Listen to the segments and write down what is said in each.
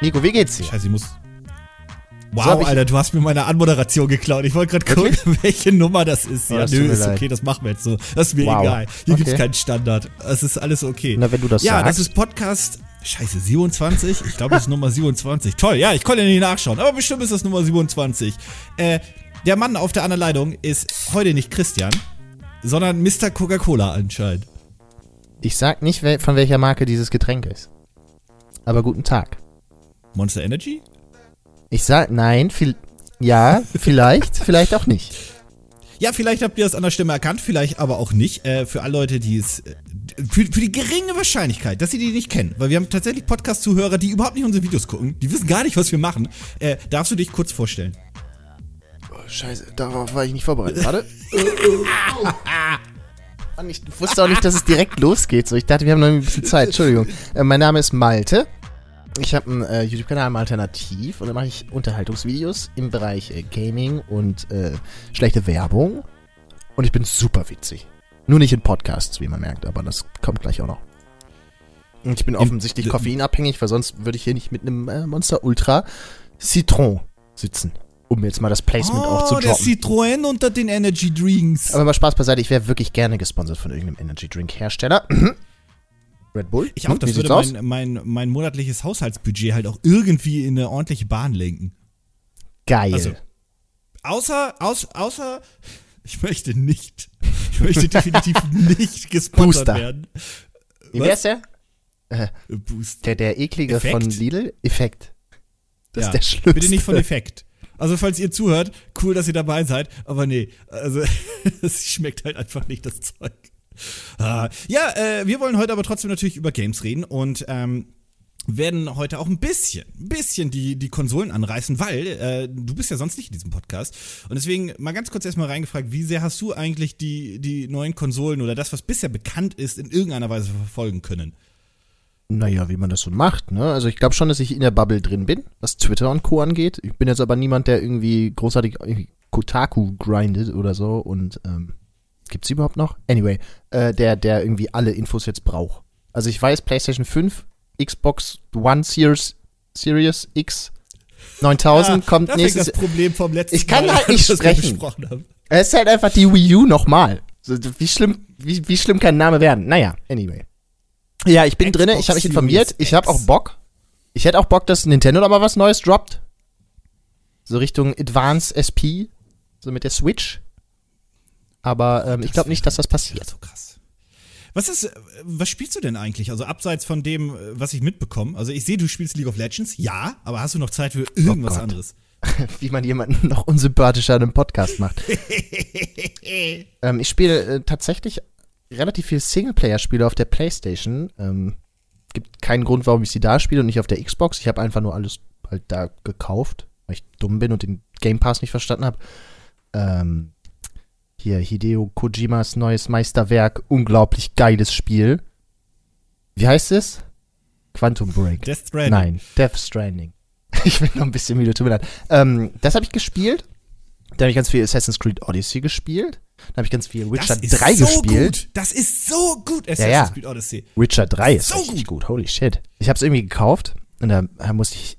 Nico, wie geht's dir? Scheiße, ich muss. So Wow, ich- Alter, du hast mir meine Anmoderation geklaut. Ich wollte gerade gucken, welche Nummer das ist. Oh, Ja, das tut nö, ist leid. okay, das machen wir jetzt so. Das ist mir Wow. egal. Hier gibt's Okay. keinen Standard. Es ist alles okay. Na, wenn du das ja, sagst. das ist Podcast. Scheiße, 27? Ich glaube, das ist Nummer 27. Toll, ja, ich konnte ja nicht nachschauen, aber bestimmt ist das Nummer 27. Äh, der Mann auf der anderen Leitung ist heute nicht Christian, sondern Mr. Coca-Cola anscheinend. Ich sag nicht, von welcher Marke dieses Getränk ist. Aber guten Tag. Monster Energy? Ich sag, nein, viel, ja, vielleicht, vielleicht auch nicht. Ja, vielleicht habt ihr das an der Stimme erkannt, vielleicht aber auch nicht. Äh, für alle Leute, die es. Äh, für, für die geringe Wahrscheinlichkeit, dass sie die nicht kennen, weil wir haben tatsächlich Podcast-Zuhörer, die überhaupt nicht unsere Videos gucken, die wissen gar nicht, was wir machen. Äh, darfst du dich kurz vorstellen? Oh, scheiße, darauf war ich nicht vorbereitet. Warte. Ich wusste auch nicht, dass es direkt losgeht. So, ich dachte, wir haben noch ein bisschen Zeit. Entschuldigung. Äh, mein Name ist Malte. Ich habe einen äh, YouTube-Kanal im Alternativ und da mache ich Unterhaltungsvideos im Bereich äh, Gaming und äh, schlechte Werbung. Und ich bin super witzig. Nur nicht in Podcasts, wie man merkt, aber das kommt gleich auch noch. Und ich bin offensichtlich koffeinabhängig, weil sonst würde ich hier nicht mit einem äh, Monster Ultra Citron sitzen. Um jetzt mal das Placement auch zu Oh, der droppen. Citroën unter den Energy Drinks. Aber mal Spaß beiseite, ich wäre wirklich gerne gesponsert von irgendeinem Energy Drink Hersteller. Red Bull? Ich auch, Hm, das würde mein, mein, mein monatliches Haushaltsbudget halt auch irgendwie in eine ordentliche Bahn lenken. Geil. Also, Außer, aus, außer, ich möchte nicht, ich möchte definitiv nicht gesponsert Booster. werden. wie wär's der? Boost. Der, der eklige Effekt? von Lidl? Effekt. Das Ja, ist der schlimmste. Bitte nicht von Effekt. Also, falls ihr zuhört, cool, dass ihr dabei seid, aber nee, also, es schmeckt halt einfach nicht das Zeug. Ah, ja, äh, wir wollen heute aber trotzdem natürlich über Games reden und ähm, werden heute auch ein bisschen, ein bisschen die, die Konsolen anreißen, weil äh, du bist ja sonst nicht in diesem Podcast. Und deswegen mal ganz kurz erstmal reingefragt, wie sehr hast du eigentlich die, die neuen Konsolen oder das, was bisher bekannt ist, in irgendeiner Weise verfolgen können? Naja, wie man das so macht, ne? Also ich glaube schon, dass ich in der Bubble drin bin, was Twitter und Co. angeht. Ich bin jetzt aber niemand, der irgendwie großartig Kotaku grindet oder so und ähm, gibt's überhaupt noch? Anyway, äh, der, der irgendwie alle Infos jetzt braucht. Also ich weiß, PlayStation 5, Xbox One Series, Series X 9000 kommt da fängt nächstes das Problem vom letzten Ich kann Mal halt nicht das sprechen. Es ist halt einfach die Wii U nochmal. Wie schlimm, wie, wie schlimm kann ein Name werden? Naja, anyway. Ja, ich bin Xbox drinne, ich habe mich informiert, ich habe auch Bock. Ich hätte auch Bock, dass Nintendo da mal was Neues droppt. So Richtung Advance SP, so mit der Switch. Aber ähm, ich glaube nicht, dass das passiert. So krass. Was ist, äh, was spielst du denn eigentlich? Also abseits von dem, äh, was ich mitbekomme. Also ich sehe, du spielst League of Legends, ja, aber hast du noch Zeit für irgendwas Oh anderes? Wie man jemanden noch unsympathischer in einem Podcast macht. ähm, ich spiele äh, tatsächlich relativ viel Singleplayer-Spiele auf der Playstation. Ähm, gibt keinen Grund, warum ich sie da spiele und nicht auf der Xbox. Ich habe einfach nur alles halt da gekauft, weil ich dumm bin und den Game Pass nicht verstanden habe. Ähm, hier, Hideo Kojimas neues Meisterwerk, unglaublich geiles Spiel. Wie heißt es? Quantum Break. Death Stranding. Nein, Death Stranding. Ich bin noch ein bisschen müde, tut mir leid. Ähm, das habe ich gespielt. Da habe ich ganz viel Assassin's Creed Odyssey gespielt. Da habe ich ganz viel Witcher das ist 3 so gespielt. Gut. Das ist so gut, Assassin's ja. Creed Odyssey. Witcher 3 ist So richtig gut. Holy shit. Ich habe es irgendwie gekauft und da, musste ich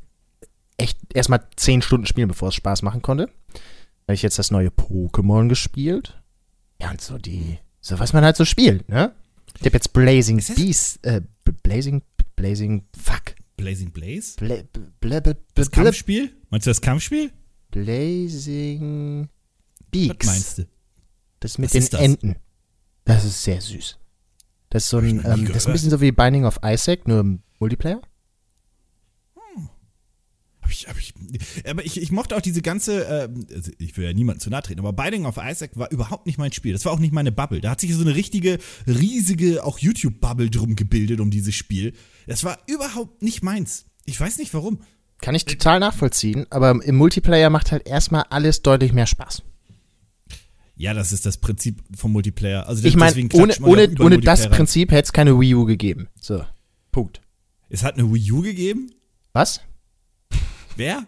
echt erstmal 10 Stunden spielen, bevor es Spaß machen konnte. Da habe ich jetzt das neue Pokémon gespielt. Ja, und so die, so was man halt so spielt, ne? Ich habe jetzt Blazing Beast, äh, Blazing, Blazing, fuck. Blazing Blaze? Bla, bla, bla, Das Kampfspiel? Meinst du das Kampfspiel? Blazing Was Beaks. meinst du? Das mit Was den das? Enten. Das ist sehr süß. Das ist so ein, ähm, das ist ein bisschen so wie Binding of Isaac, nur im Multiplayer. Hab ich, hab ich, aber ich, ich mochte auch diese ganze, äh, also ich will ja niemandem zu nahe treten, aber Binding of Isaac war überhaupt nicht mein Spiel. Das war auch nicht meine Bubble. Da hat sich so eine richtige, riesige, auch YouTube-Bubble drum gebildet um dieses Spiel. Das war überhaupt nicht meins. Ich weiß nicht warum. Kann ich total nachvollziehen, aber im Multiplayer macht halt erstmal alles deutlich mehr Spaß. Ja, das ist das Prinzip vom Multiplayer. Also Ich meine, deswegen ohne, ohne, überall ohne das. Prinzip hätte es keine Wii U gegeben. So. Punkt. Es hat eine Wii U gegeben. Was? Wer?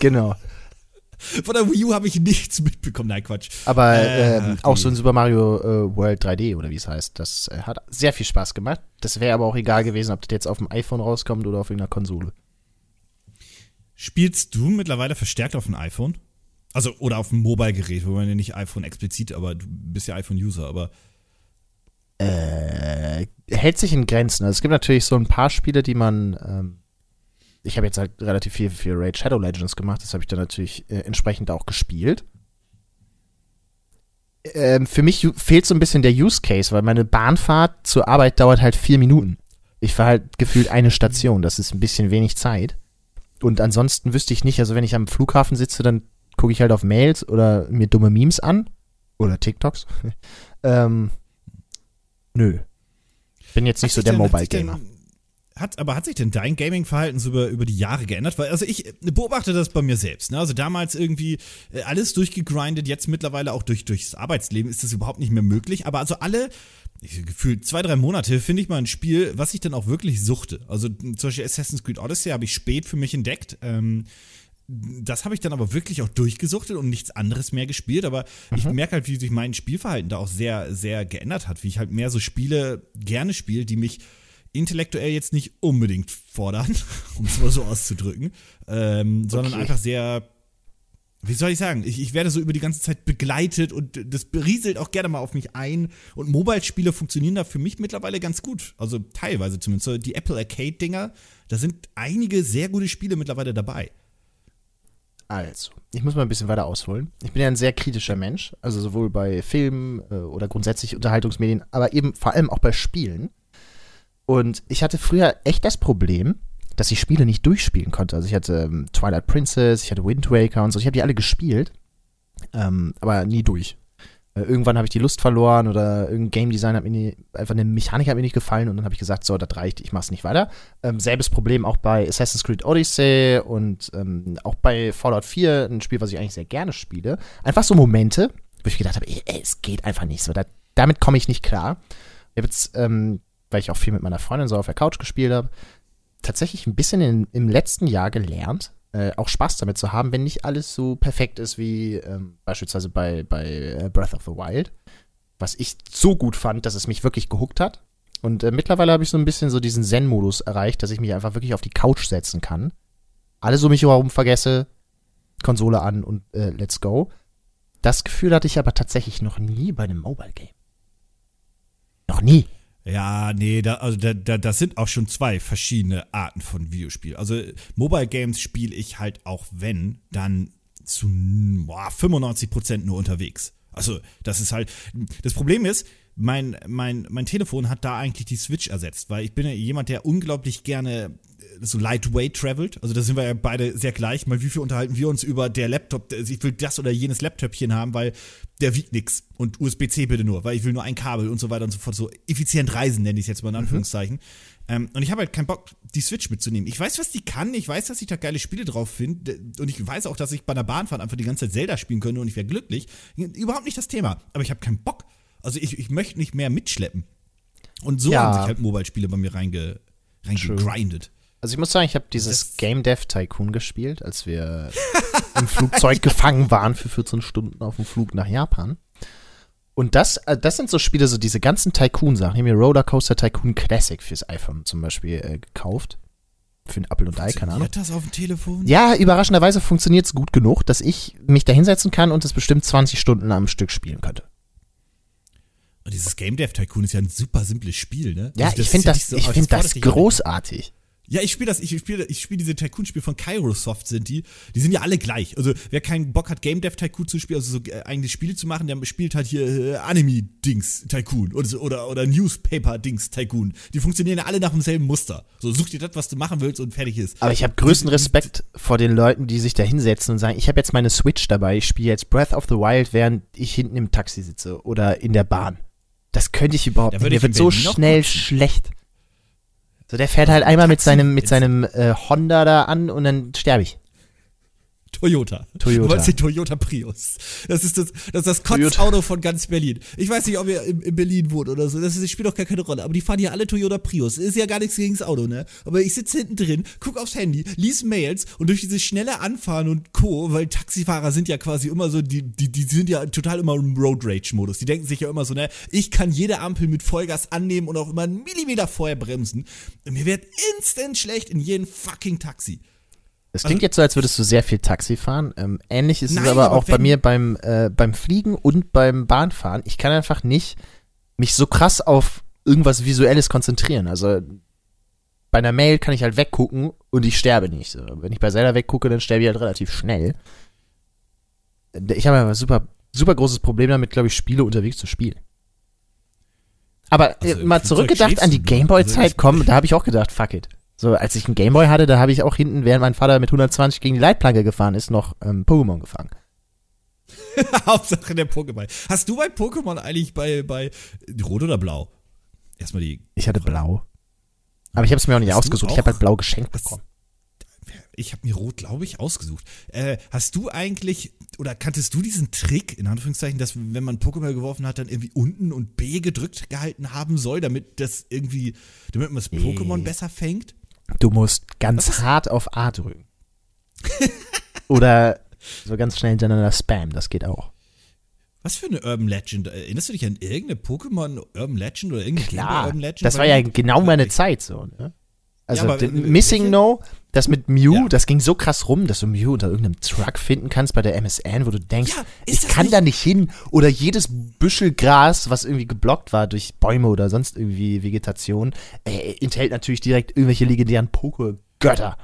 Genau. Von der Wii U habe ich nichts mitbekommen. Nein, Quatsch. Aber äh, ähm, auch so ein Super Mario äh, World 3D oder wie es heißt, das äh, hat sehr viel Spaß gemacht. Das wäre aber auch egal gewesen, ob das jetzt auf dem iPhone rauskommt oder auf irgendeiner Konsole. Spielst du mittlerweile verstärkt auf dem iPhone? Also, oder auf dem Mobile-Gerät, wo man ja nicht iPhone explizit, aber du bist ja iPhone-User, aber. Äh, hält sich in Grenzen. Also es gibt natürlich so ein paar Spiele, die man. Ähm, ich habe jetzt halt relativ viel für Raid Shadow Legends gemacht, das habe ich dann natürlich äh, entsprechend auch gespielt. Ähm, für mich fehlt so ein bisschen der Use Case, weil meine Bahnfahrt zur Arbeit dauert halt vier Minuten. Ich fahre halt gefühlt eine Station, das ist ein bisschen wenig Zeit. Und ansonsten wüsste ich nicht, also wenn ich am Flughafen sitze, dann gucke ich halt auf Mails oder mir dumme Memes an. Oder TikToks. ähm, nö. Bin jetzt nicht hat so der Mobile-Gamer. Hat, aber hat sich denn dein Gaming-Verhalten so über, über die Jahre geändert? Weil, also ich beobachte das bei mir selbst. Ne? Also damals irgendwie äh, alles durchgegrindet, jetzt mittlerweile auch durch, durchs Arbeitsleben ist das überhaupt nicht mehr möglich. Aber also alle, ich gefühlt zwei, drei Monate finde ich mal ein Spiel, was ich dann auch wirklich suchte. Also zum Beispiel Assassin's Creed Odyssey habe ich spät für mich entdeckt. Ähm, das habe ich dann aber wirklich auch durchgesuchtet und nichts anderes mehr gespielt. Aber mhm. ich merke halt, wie sich mein Spielverhalten da auch sehr, sehr geändert hat. Wie ich halt mehr so Spiele gerne spiele, die mich intellektuell jetzt nicht unbedingt fordern, um es mal so auszudrücken, ähm, sondern okay. einfach sehr, wie soll ich sagen, ich, ich werde so über die ganze Zeit begleitet und das berieselt auch gerne mal auf mich ein. Und Mobile-Spiele funktionieren da für mich mittlerweile ganz gut. Also teilweise zumindest. So die Apple Arcade-Dinger, da sind einige sehr gute Spiele mittlerweile dabei. Also, ich muss mal ein bisschen weiter ausholen. Ich bin ja ein sehr kritischer Mensch, also sowohl bei Filmen äh, oder grundsätzlich Unterhaltungsmedien, aber eben vor allem auch bei Spielen. Und ich hatte früher echt das Problem, dass ich Spiele nicht durchspielen konnte. Also ich hatte ähm, Twilight Princess, ich hatte Wind Waker und so, ich habe die alle gespielt, ähm, aber nie durch. Äh, irgendwann habe ich die Lust verloren oder irgendein Game Design hat mir nie, einfach eine Mechanik hat mir nicht gefallen und dann habe ich gesagt, so, das reicht, ich mach's nicht weiter. Ähm, selbes Problem auch bei Assassin's Creed Odyssey und ähm, auch bei Fallout 4, ein Spiel, was ich eigentlich sehr gerne spiele. Einfach so Momente, wo ich gedacht habe, es geht einfach nicht so, da, damit komme ich nicht klar. Ich habe jetzt, ähm, weil ich auch viel mit meiner Freundin so auf der Couch gespielt habe, tatsächlich ein bisschen in, im letzten Jahr gelernt, äh, auch Spaß damit zu haben, wenn nicht alles so perfekt ist wie ähm, beispielsweise bei, bei äh, Breath of the Wild. Was ich so gut fand, dass es mich wirklich gehuckt hat. Und äh, mittlerweile habe ich so ein bisschen so diesen Zen-Modus erreicht, dass ich mich einfach wirklich auf die Couch setzen kann. Alles um mich herum vergesse, Konsole an und äh, let's go. Das Gefühl hatte ich aber tatsächlich noch nie bei einem Mobile Game. Noch nie. Ja, nee, da, also da, da, das sind auch schon zwei verschiedene Arten von Videospiel. Also Mobile Games spiele ich halt auch wenn, dann zu boah, 95% nur unterwegs. Also das ist halt, das Problem ist, mein, mein, mein Telefon hat da eigentlich die Switch ersetzt, weil ich bin ja jemand, der unglaublich gerne so lightweight travelt. Also da sind wir ja beide sehr gleich. Mal wie viel unterhalten wir uns über der Laptop, ich will das oder jenes Laptopchen haben, weil der wiegt nix und USB-C bitte nur, weil ich will nur ein Kabel und so weiter und so fort. So effizient reisen nenne ich es jetzt mal in mhm. Anführungszeichen. Mhm. Ähm, und ich habe halt keinen Bock, die Switch mitzunehmen. Ich weiß, was die kann, ich weiß, dass ich da geile Spiele drauf finde und ich weiß auch, dass ich bei einer Bahnfahrt einfach die ganze Zeit Zelda spielen könnte und ich wäre glücklich. Überhaupt nicht das Thema. Aber ich habe keinen Bock. Also ich, ich möchte nicht mehr mitschleppen. Und so ja. haben sich halt Mobile-Spiele bei mir reinge, reingegrindet. Also ich muss sagen, ich habe dieses das Game Dev Tycoon gespielt, als wir im Flugzeug gefangen waren für 14 Stunden auf dem Flug nach Japan. Und das, äh, das sind so Spiele, so diese ganzen Tycoon-Sachen. Ich habe mir Rollercoaster Tycoon Classic fürs iPhone zum Beispiel äh, gekauft. Für ein Apple und Ei, keine Ahnung. das auf dem Telefon? Ja, überraschenderweise funktioniert es gut genug, dass ich mich da hinsetzen kann und es bestimmt 20 Stunden am Stück spielen könnte. Und dieses Game Dev Tycoon ist ja ein super simples Spiel, ne? Ja, also ich finde das, so, ich find das großartig. Ja, ich spiele das, ich spiele ich spiel diese Tycoon-Spiele von Kairosoft sind die. Die sind ja alle gleich. Also, wer keinen Bock hat, Game Dev Tycoon zu spielen, also so äh, eigentlich Spiele zu machen, der spielt halt hier äh, Anime-Dings Tycoon oder, oder, oder Newspaper-Dings Tycoon. Die funktionieren ja alle nach demselben Muster. So, such dir das, was du machen willst und fertig ist. Aber ich habe größten Respekt vor den Leuten, die sich da hinsetzen und sagen, ich habe jetzt meine Switch dabei, ich spiele jetzt Breath of the Wild, während ich hinten im Taxi sitze oder in der Bahn. Das könnte ich überhaupt nicht. Der wird so schnell schlecht. So, der fährt halt einmal mit seinem, mit seinem äh, Honda da an und dann sterbe ich. Toyota. Toyota. Du meinst den Toyota Prius. Das ist das, das, ist das Kotzauto von ganz Berlin. Ich weiß nicht, ob ihr in, in Berlin wohnt oder so. Das, ist, das spielt doch gar keine Rolle. Aber die fahren hier alle Toyota Prius. Ist ja gar nichts gegen das Auto, ne? Aber ich sitze hinten drin, guck aufs Handy, lies Mails und durch dieses schnelle Anfahren und Co., weil Taxifahrer sind ja quasi immer so, die, die, die sind ja total immer im Road Rage-Modus. Die denken sich ja immer so, ne, ich kann jede Ampel mit Vollgas annehmen und auch immer einen Millimeter vorher bremsen. Und mir wird instant schlecht in jedem fucking Taxi. Es klingt jetzt so, als würdest du sehr viel Taxi fahren. Ähm, ähnlich ist Nein, es aber, aber auch bei mir beim, äh, beim Fliegen und beim Bahnfahren. Ich kann einfach nicht mich so krass auf irgendwas Visuelles konzentrieren. Also bei einer Mail kann ich halt weggucken und ich sterbe nicht. Wenn ich bei Zelda weggucke, dann sterbe ich halt relativ schnell. Ich habe ein super, super großes Problem damit, glaube ich, Spiele unterwegs zu spielen. Aber Also äh, im mal zurückgedacht an die. Also Gameboy-Zeit, ich- komm, da habe ich auch gedacht, fuck it. So, als ich einen Gameboy hatte, da habe ich auch hinten, während mein Vater mit 120 gegen die Leitplanke gefahren ist, noch ähm, Pokémon gefangen. Hauptsache der Pokémon. Hast du bei Pokémon eigentlich bei, bei Rot oder Blau? Erstmal die. Ich hatte blau. Aber ich habe es mir auch nicht Hast ausgesucht. Ich auch? habe halt blau geschenkt bekommen. Ich habe mir Rot, glaube ich, ausgesucht. Äh, hast du eigentlich, oder kanntest du diesen Trick, in Anführungszeichen, dass wenn man Pokéball geworfen hat, dann irgendwie unten und B gedrückt gehalten haben soll, damit das irgendwie, damit man das Pokémon besser fängt? Du musst ganz hart auf A drücken. Oder so ganz schnell hintereinander Spam, das geht auch. Was für eine Urban Legend? Erinnerst du dich an irgendeine Pokémon Urban Legend oder irgendeine Klar, Urban Legend? das war ja genau meine Zeit so, ne? Also Ja, Missing? No, das mit Mew, Ja. das ging so krass rum, dass du Mew unter irgendeinem Truck finden kannst bei der MSN, wo du denkst, Ja, ich kann nicht- da nicht hin. Oder jedes Büschel Gras, was irgendwie geblockt war durch Bäume oder sonst irgendwie Vegetation, äh, enthält natürlich direkt irgendwelche legendären Poke-Götter.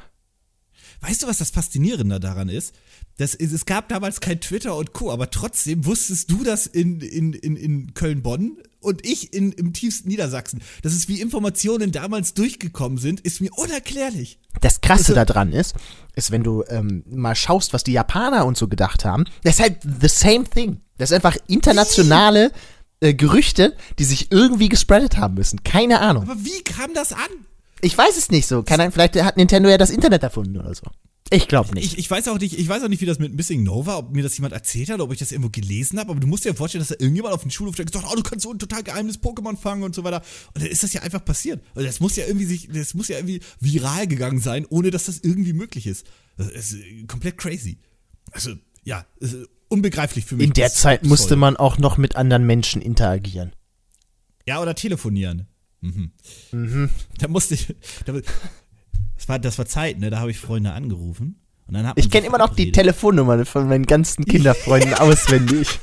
Weißt du, was das Faszinierende daran ist? Das ist? Es gab damals kein Twitter und Co., aber trotzdem wusstest du das in, in, in, in Köln-Bonn und ich in, im tiefsten Niedersachsen. Das ist wie Informationen damals durchgekommen sind, ist mir unerklärlich. Das Krasse Also- daran ist, ist, wenn du ähm, mal schaust, was die Japaner und so gedacht haben, das ist halt the same thing. Das ist einfach internationale äh, Gerüchte, die sich irgendwie gespreadet haben müssen. Keine Ahnung. Aber wie kam das an? Ich weiß es nicht so. Keine Ahnung, vielleicht hat Nintendo ja das Internet erfunden oder so. Ich glaube nicht. Ich, ich weiß auch nicht, ich weiß auch nicht, wie das mit Missing Nova, ob mir das jemand erzählt hat, ob ich das irgendwo gelesen habe, aber du musst dir ja vorstellen, dass da irgendjemand auf dem Schulhof gesagt hat, oh, du kannst so ein total geheimes Pokémon fangen und so weiter. Und dann ist das ja einfach passiert. Also das muss ja irgendwie sich, das muss ja irgendwie viral gegangen sein, ohne dass das irgendwie möglich ist. Das ist äh, komplett crazy. Also, ja, unbegreiflich für mich. In der Zeit musste man auch noch mit anderen Menschen interagieren. Ja, oder telefonieren. Mhm. Da musste ich. Da, das, war, das war Zeit, ne? Da habe ich Freunde angerufen. Und dann hat Ich kenne immer noch die. Telefonnummer von meinen ganzen Kinderfreunden auswendig.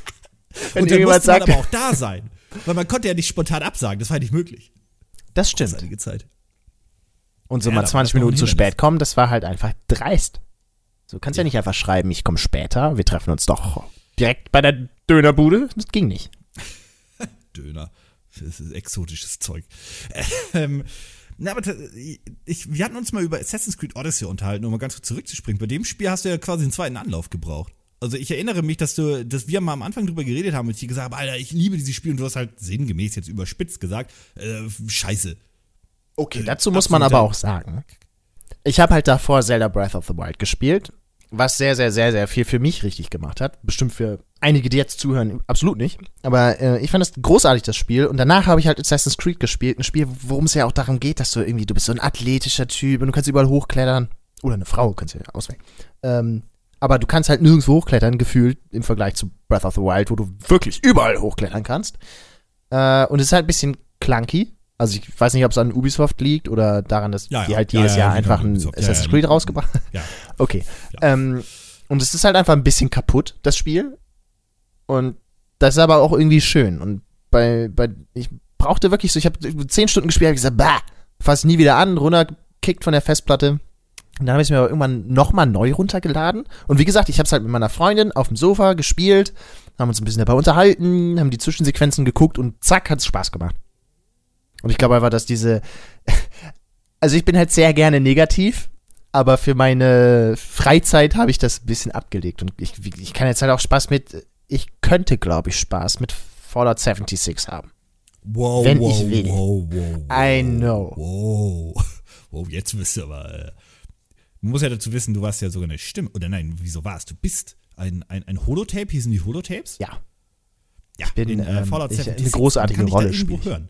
Wenn Und dann musste man sagt, aber auch da sein. Weil man konnte ja nicht spontan absagen, das war ja nicht möglich. das stimmt. Zeit. Und so Ja, mal da war 20 das noch Minuten zu spät kommen, das war halt einfach dreist. So kannst ja nicht einfach schreiben, ich komme später, wir treffen uns doch direkt bei der Dönerbude. Das ging nicht. Döner. Das ist exotisches Zeug. Ähm, na, aber ich, wir hatten uns mal über Assassin's Creed Odyssey unterhalten, um mal ganz kurz zurückzuspringen. Bei dem Spiel hast du ja quasi einen zweiten Anlauf gebraucht. Also ich erinnere mich, dass du, dass wir mal am Anfang drüber geredet haben und ich dir gesagt habe, Alter, ich liebe dieses Spiel und du hast halt sinngemäß jetzt überspitzt gesagt, äh, scheiße. Okay, Äh, dazu muss man aber auch sagen, ich habe halt davor Zelda Breath of the Wild gespielt, was sehr, sehr, sehr, sehr viel für mich richtig gemacht hat. Bestimmt für einige, die jetzt zuhören, absolut nicht. Aber äh, ich fand das großartig, das Spiel. Und danach habe ich halt Assassin's Creed gespielt. Ein Spiel, worum es ja auch darum geht, dass du irgendwie, du bist so ein athletischer Typ und du kannst überall hochklettern. Oder eine Frau, kannst du ja auswählen. Ähm, aber du kannst halt nirgendwo hochklettern, gefühlt, im Vergleich zu Breath of the Wild, wo du wirklich überall hochklettern kannst. Äh, und es ist halt ein bisschen clunky. Also ich weiß nicht, ob es an Ubisoft liegt oder daran, dass Ja, die ja. halt jedes ja, Jahr die einfach haben ein Assassin's ja, Creed die- rausgebracht Ja. Okay. Ähm, und es ist halt einfach ein bisschen kaputt, das Spiel. Und das ist aber auch irgendwie schön. Und bei, bei ich brauchte wirklich so, ich habe zehn Stunden gespielt, habe gesagt, bah, fass nie wieder an, runterkickt von der Festplatte. Und dann habe ich es mir aber irgendwann nochmal neu runtergeladen. Und wie gesagt, ich habe es halt mit meiner Freundin auf dem Sofa gespielt, haben uns ein bisschen dabei unterhalten, haben die Zwischensequenzen geguckt und zack, hat es Spaß gemacht. Und ich glaube einfach, dass diese. Also ich bin halt sehr gerne negativ, aber für meine Freizeit habe ich das ein bisschen abgelegt. Und ich, ich kann jetzt halt auch Spaß mit. Ich könnte, glaube ich, Spaß mit Fallout 76 haben. Wow, Wenn wow, ich will. wow, wow, wow. I know. Wow. Wow, jetzt bist du aber. Äh, Man muss ja dazu wissen, du warst ja sogar eine Stimme. Oder nein, wieso warst du? bist ein, ein, ein Holotape, hießen die Holotapes? Ja. Ja, bin, in äh, ähm, Fallout ich- 76. eine großartige Kann ich Rolle da irgendwo ich. hören.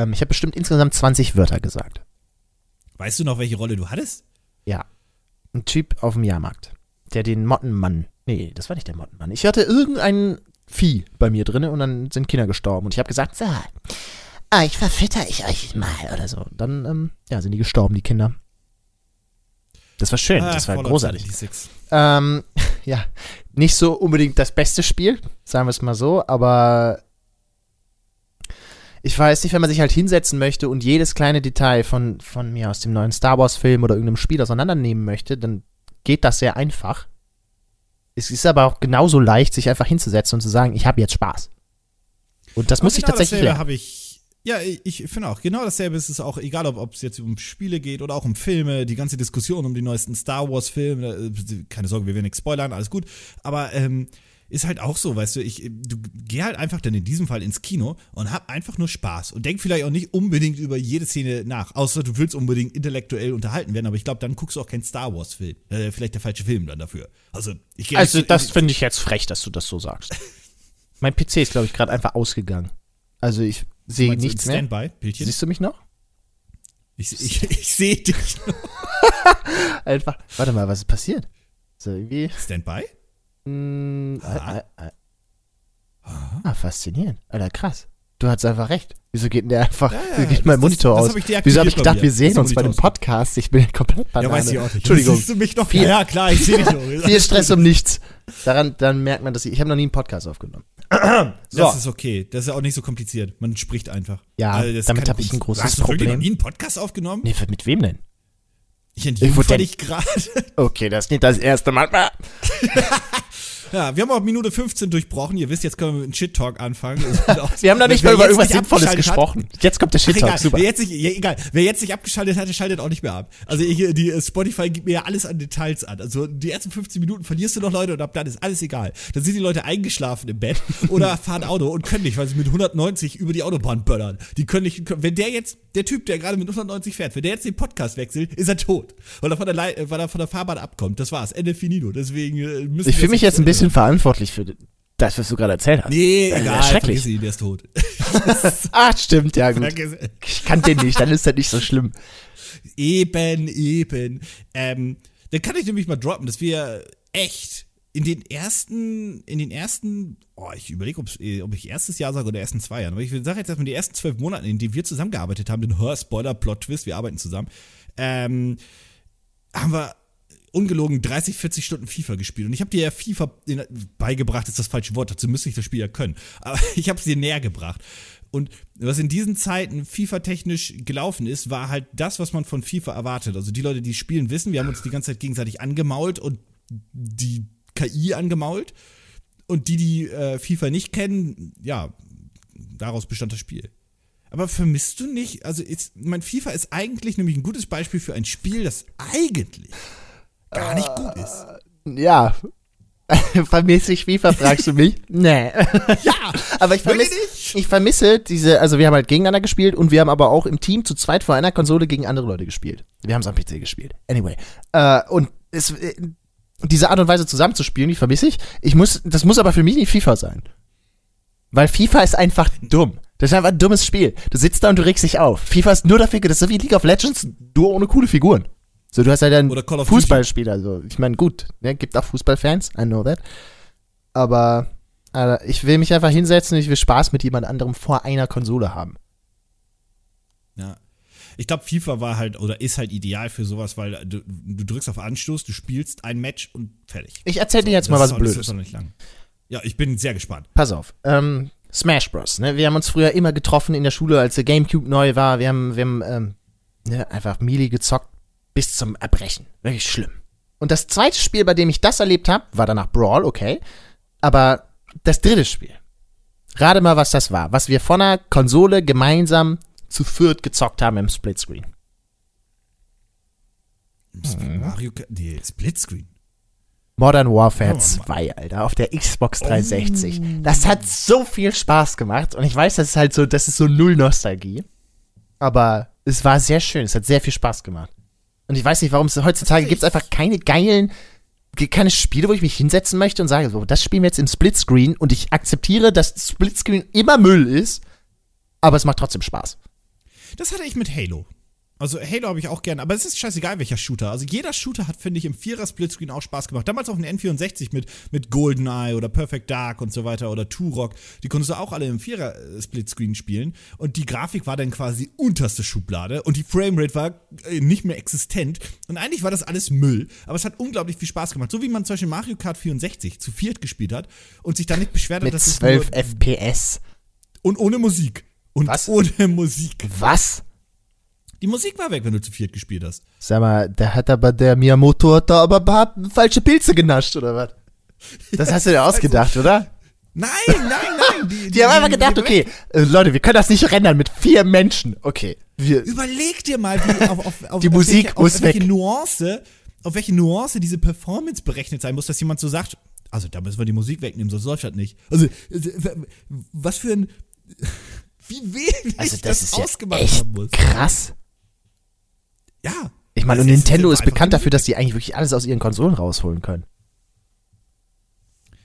Ähm, ich habe bestimmt insgesamt 20 Wörter gesagt. Weißt du noch, welche Rolle du hattest? Ja. Ein Typ auf dem Jahrmarkt, der den Mottenmann. Nee, das war nicht der Mottenmann. Ich hatte irgendein Vieh bei mir drin und dann sind Kinder gestorben. Und ich habe gesagt, so, ah, ich verfütter ich euch mal oder so. Dann, ähm, ja, sind die gestorben, die Kinder. Das war schön, Ah, das war großartig. 76. Ähm, ja, nicht so unbedingt das beste Spiel, sagen wir es mal so, aber ich weiß nicht, wenn man sich halt hinsetzen möchte und jedes kleine Detail von, von mir aus dem neuen Star Wars-Film oder irgendeinem Spiel auseinandernehmen möchte, dann geht das sehr einfach. Es ist aber auch genauso leicht, sich einfach hinzusetzen und zu sagen, ich habe jetzt Spaß. Und das Aber muss ich genau tatsächlich dasselbe lernen. habe ich. Ja, ich, ich finde auch, genau dasselbe ist es auch, egal ob ob es jetzt um Spiele geht oder auch um Filme, die ganze Diskussion um die neuesten Star Wars-Filme, äh, keine Sorge, wir werden nichts spoilern, alles gut. Aber ähm, ist halt auch so, weißt du, ich, du geh halt einfach dann in diesem Fall ins Kino und hab einfach nur Spaß und denk vielleicht auch nicht unbedingt über jede Szene nach, außer du willst unbedingt intellektuell unterhalten werden, aber ich glaube, dann guckst du auch keinen Star Wars-Film. Äh, vielleicht der falsche Film dann dafür. Also, ich geh Also, das finde ich jetzt frech, dass du das so sagst. mein PC ist, glaube ich, gerade einfach ausgegangen. Also, ich sehe nichts mehr. Standby-Bildchen? Siehst du mich noch? Ich, ich, ich sehe dich. Einfach. Warte mal, was ist passiert? So, irgendwie. Standby? Mh, Ah. äh, äh, ah, faszinierend. Alter, krass. Du hast einfach recht. Wieso geht denn der einfach, Ja, ja, geht das- mein das- Monitor das aus? hab Wieso habe ich gedacht, wir sehen uns bei dem. Podcast? Ich bin komplett Banane. Ja, weiß ich auch nicht. Entschuldigung. Siehst du mich noch? Viel- ja, klar, ich sehe dich noch. Viel Stress um nichts. Daran dann merkt man, dass ich, ich habe noch nie einen Podcast aufgenommen. Das ist okay. Das ist ja auch nicht so kompliziert. Man spricht einfach. Ja, Also das damit kann hab ich ein großes Hast du wirklich Problem. noch nie einen Podcast aufgenommen? Nee, mit wem denn? Ich entjungfer dich gerade. Okay, das ist nicht das erste Mal. Ja, wir haben auch Minute 15 durchbrochen. Ihr wisst, jetzt können wir mit einem Shit-Talk anfangen. Wir haben noch nicht mal über irgendwas Sinnvolles abgeschaltet hat- gesprochen. Jetzt kommt der Shit-Talk, super. Wer jetzt nicht, ja, egal. Wer jetzt nicht abgeschaltet hatte, schaltet auch nicht mehr ab. Also ich, die äh, Spotify gibt mir ja alles an Details an. Also die ersten 15 Minuten verlierst du noch Leute und ab dann ist alles egal. Dann sind die Leute eingeschlafen im Bett oder fahren Auto und können nicht, weil sie mit 190 über die Autobahn böllern. Die können nicht, wenn der jetzt, der Typ, der gerade mit 190 fährt, wenn der jetzt den Podcast wechselt, ist er tot. Weil er von der, Lei- äh, weil er von der Fahrbahn abkommt. Das war's. Ende finito. Deswegen äh, müssen Ich wir fühle mich jetzt ein äh, bisschen verantwortlich für das, was du gerade erzählt hast. Nee, Äh, egal. schrecklich. ihn, der ist tot. Ah, stimmt, ja gut. Ich kann den nicht, dann ist das nicht so schlimm. Eben, eben. Ähm, dann kann ich nämlich mal droppen, dass wir echt in den ersten, in den ersten, oh, ich überlege, ob ich erstes Jahr sage oder ersten zwei Jahren, aber ich sage jetzt erstmal die ersten zwölf Monate, in denen wir zusammengearbeitet haben, den Hör, Spoiler, Plot Twist, wir arbeiten zusammen, ähm, haben wir ungelogen 30, 40 Stunden FIFA gespielt. Und ich habe dir ja FIFA beigebracht, ist das falsche Wort, dazu müsste ich das Spiel ja können. Aber ich habe es dir näher gebracht. Und was in diesen Zeiten FIFA-technisch gelaufen ist, war halt das, was man von FIFA erwartet. Also die Leute, die spielen, wissen, wir haben uns die ganze Zeit gegenseitig angemault und die KI angemault. Und die, die äh, FIFA nicht kennen, ja, daraus bestand das Spiel. Aber vermisst du nicht, also ist, mein FIFA ist eigentlich nämlich ein gutes Beispiel für ein Spiel, das eigentlich gar nicht gut ist. Ja. vermisse ich FIFA, fragst du mich? Nee. Ja, aber ich vermisse, ich vermisse diese, also wir haben halt gegeneinander gespielt und wir haben aber auch im Team zu zweit vor einer Konsole gegen andere Leute gespielt. Wir haben es am PC gespielt. Anyway. Äh, und es, äh, diese Art und Weise zusammenzuspielen, die vermisse ich. Ich muss, das muss aber für mich nicht FIFA sein. Weil FIFA ist einfach dumm. Das ist einfach ein dummes Spiel. Du sitzt da und du regst dich auf. FIFA ist nur dafür, das ist so wie League of Legends, nur ohne coole Figuren. So, du hast halt einen. Fußballspieler. So. Ich meine, gut, ne, gibt auch Fußballfans, I know that. Aber äh, ich will mich einfach hinsetzen und ich will Spaß mit jemand anderem vor einer Konsole haben. Ja. Ich glaube, FIFA war halt oder ist halt ideal für sowas, weil du, du drückst auf Anstoß, du spielst ein Match und fertig. Ich erzähl dir jetzt mal was auch- das Blödes. ist auch nicht lang. Ja, ich bin sehr gespannt. Pass auf. Ähm, Smash Bros. Ne? Wir haben uns früher immer getroffen in der Schule, als der Gamecube neu war. Wir haben, wir haben ähm, ne, einfach Melee gezockt bis zum Erbrechen. Wirklich schlimm. Und das zweite Spiel, bei dem ich das erlebt habe, war danach Brawl, okay. Aber das dritte Spiel. Rate mal, was das war. Was wir von einer Konsole gemeinsam zu viert gezockt haben im Splitscreen. Mhm. Mario Kart, nee, Splitscreen. Modern Warfare Oh, 2, Alter, auf der Xbox 360. Das hat so viel Spaß gemacht und ich weiß, das ist halt so, das ist so null Nostalgie. Aber es war sehr schön, es hat sehr viel Spaß gemacht. Und ich weiß nicht, warum es heutzutage gibt es einfach keine geilen, keine Spiele, wo ich mich hinsetzen möchte und sage, so, das spielen wir jetzt im Splitscreen und ich akzeptiere, dass Splitscreen immer Müll ist, aber es macht trotzdem Spaß. Das hatte ich mit Halo. Also Halo habe ich auch gerne, aber es ist scheißegal, welcher Shooter. Also jeder Shooter hat, finde ich, im Vierer Splitscreen auch Spaß gemacht. Damals auf dem N64 mit, mit GoldenEye oder Perfect Dark und so weiter oder Turok. Die konntest du auch alle im Vierer Splitscreen spielen. Und die Grafik war dann quasi unterste Schublade und die Framerate war äh, nicht mehr existent. Und eigentlich war das alles Müll, aber es hat unglaublich viel Spaß gemacht. So wie man zum Beispiel Mario Kart 64 zu viert gespielt hat und sich dann nicht beschwert hat, dass es 12 nur, FPS. und ohne Musik. Und Was? ohne Musik. Was? Die Musik war weg, wenn du zu viert gespielt hast. Sag mal, der hat aber, der Miyamoto hat da aber hat falsche Pilze genascht, oder was? Das hast du dir ausgedacht, oder? Nein, nein, nein. Die, Die haben einfach gedacht, okay, äh, Leute, wir können das nicht rendern mit vier Menschen. Okay, wir, Überleg dir mal, wie auf, auf, auf, Die Musik welche, muss auf welche weg. Nuance, auf welche Nuance diese Performance berechnet sein muss, dass jemand so sagt, also da müssen wir die Musik wegnehmen, sonst läuft das nicht. Also, äh, was für ein, wie wenig also das, das ist ja ausgemacht echt haben muss. krass. Ja. Ich meine, und Nintendo ist bekannt dafür, dass die eigentlich wirklich alles aus ihren Konsolen rausholen können.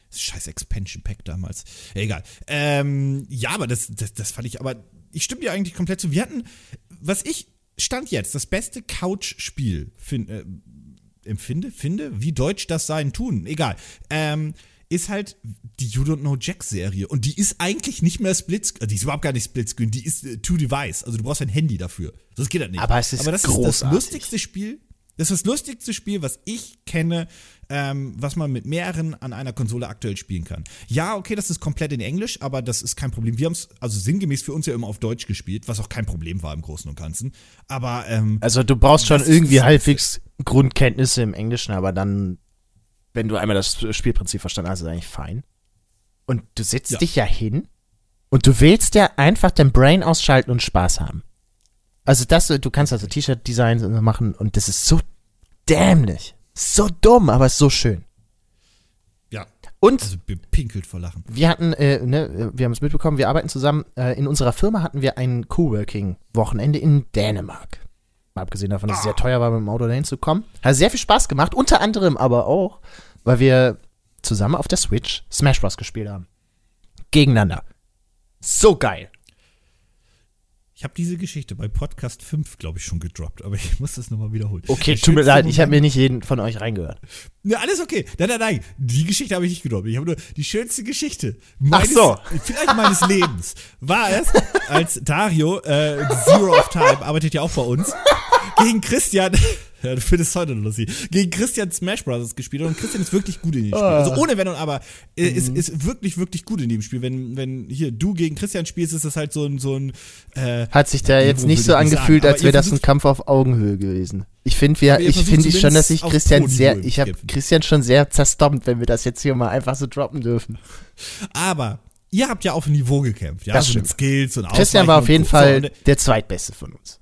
Das scheiß Expansion Pack damals. Egal. Ähm, ja, aber das, das, das fand ich, aber ich stimme dir eigentlich komplett zu. Wir hatten, was ich stand jetzt, das beste Couch-Spiel äh, empfinde, finde, wie deutsch das sein tun, egal. Ähm, ist halt die You Don't Know Jack Serie. Und die ist eigentlich nicht mehr Splitscreen. Die ist überhaupt gar nicht Splitscreen. Die ist äh, Two-Device. Also du brauchst ein Handy dafür. Das geht halt nicht. Aber es ist Aber das ist großartig. das lustigste Spiel. Das ist das lustigste Spiel, was ich kenne, ähm, was man mit mehreren an einer Konsole aktuell spielen kann. Ja, okay, das ist komplett in Englisch, aber das ist kein Problem. Wir haben es also sinngemäß für uns ja immer auf Deutsch gespielt, was auch kein Problem war im Großen und Ganzen. Aber ähm, Also du brauchst schon ist irgendwie halbwegs Grundkenntnisse im Englischen, aber dann, wenn du einmal das Spielprinzip verstanden hast, ist eigentlich fein. Und du setzt Ja. dich ja hin und du willst ja einfach dein Brain ausschalten und Spaß haben. Also das, du kannst also T-Shirt-Designs machen und das ist so dämlich. So dumm, aber ist so schön. ja, Und also bepinkelt vor Lachen. wir hatten, äh, ne, wir haben es mitbekommen, wir arbeiten zusammen. Äh, in unserer Firma hatten wir ein Coworking-Wochenende in Dänemark. Mal abgesehen davon, dass es sehr teuer war, mit dem Auto dahin zu kommen. Hat sehr viel Spaß gemacht, unter anderem aber auch, weil wir zusammen auf der Switch Smash Bros. gespielt haben. Gegeneinander. So geil. Ich habe diese Geschichte bei Podcast 5, glaube ich, schon gedroppt, aber ich muss das nochmal wiederholen. Okay, tut mir leid, ich habe mir nicht jeden von euch reingehört. Ja, alles okay. Nein, nein, nein. Die Geschichte habe ich nicht gedroppt. Ich habe nur die schönste Geschichte. Ach so. Vielleicht meines Lebens. War es, als Dario, äh, Zero of Time, arbeitet ja auch bei uns, gegen Christian, ja, du findest es heute noch lustig, gegen Christian Smash Bros. gespielt hat und Christian ist wirklich gut in dem Spiel. Also ohne Wenn und Aber, äh, ist, ist wirklich, wirklich gut in dem Spiel. Wenn, wenn hier du gegen Christian spielst, ist das halt so ein, so ein, äh, Hat sich da jetzt nicht so sagen, angefühlt, aber als wäre das ein Kampf auf Augenhöhe gewesen. Ich finde wir, ich finde schon, dass ich Christian sehr, ich habe. Christian schon sehr zerstompt, wenn wir das jetzt hier mal einfach so droppen dürfen. aber ihr habt ja auf Niveau gekämpft, ja, Das so mit stimmt. Skills und Christian war auf jeden so. Fall der zweitbeste von uns.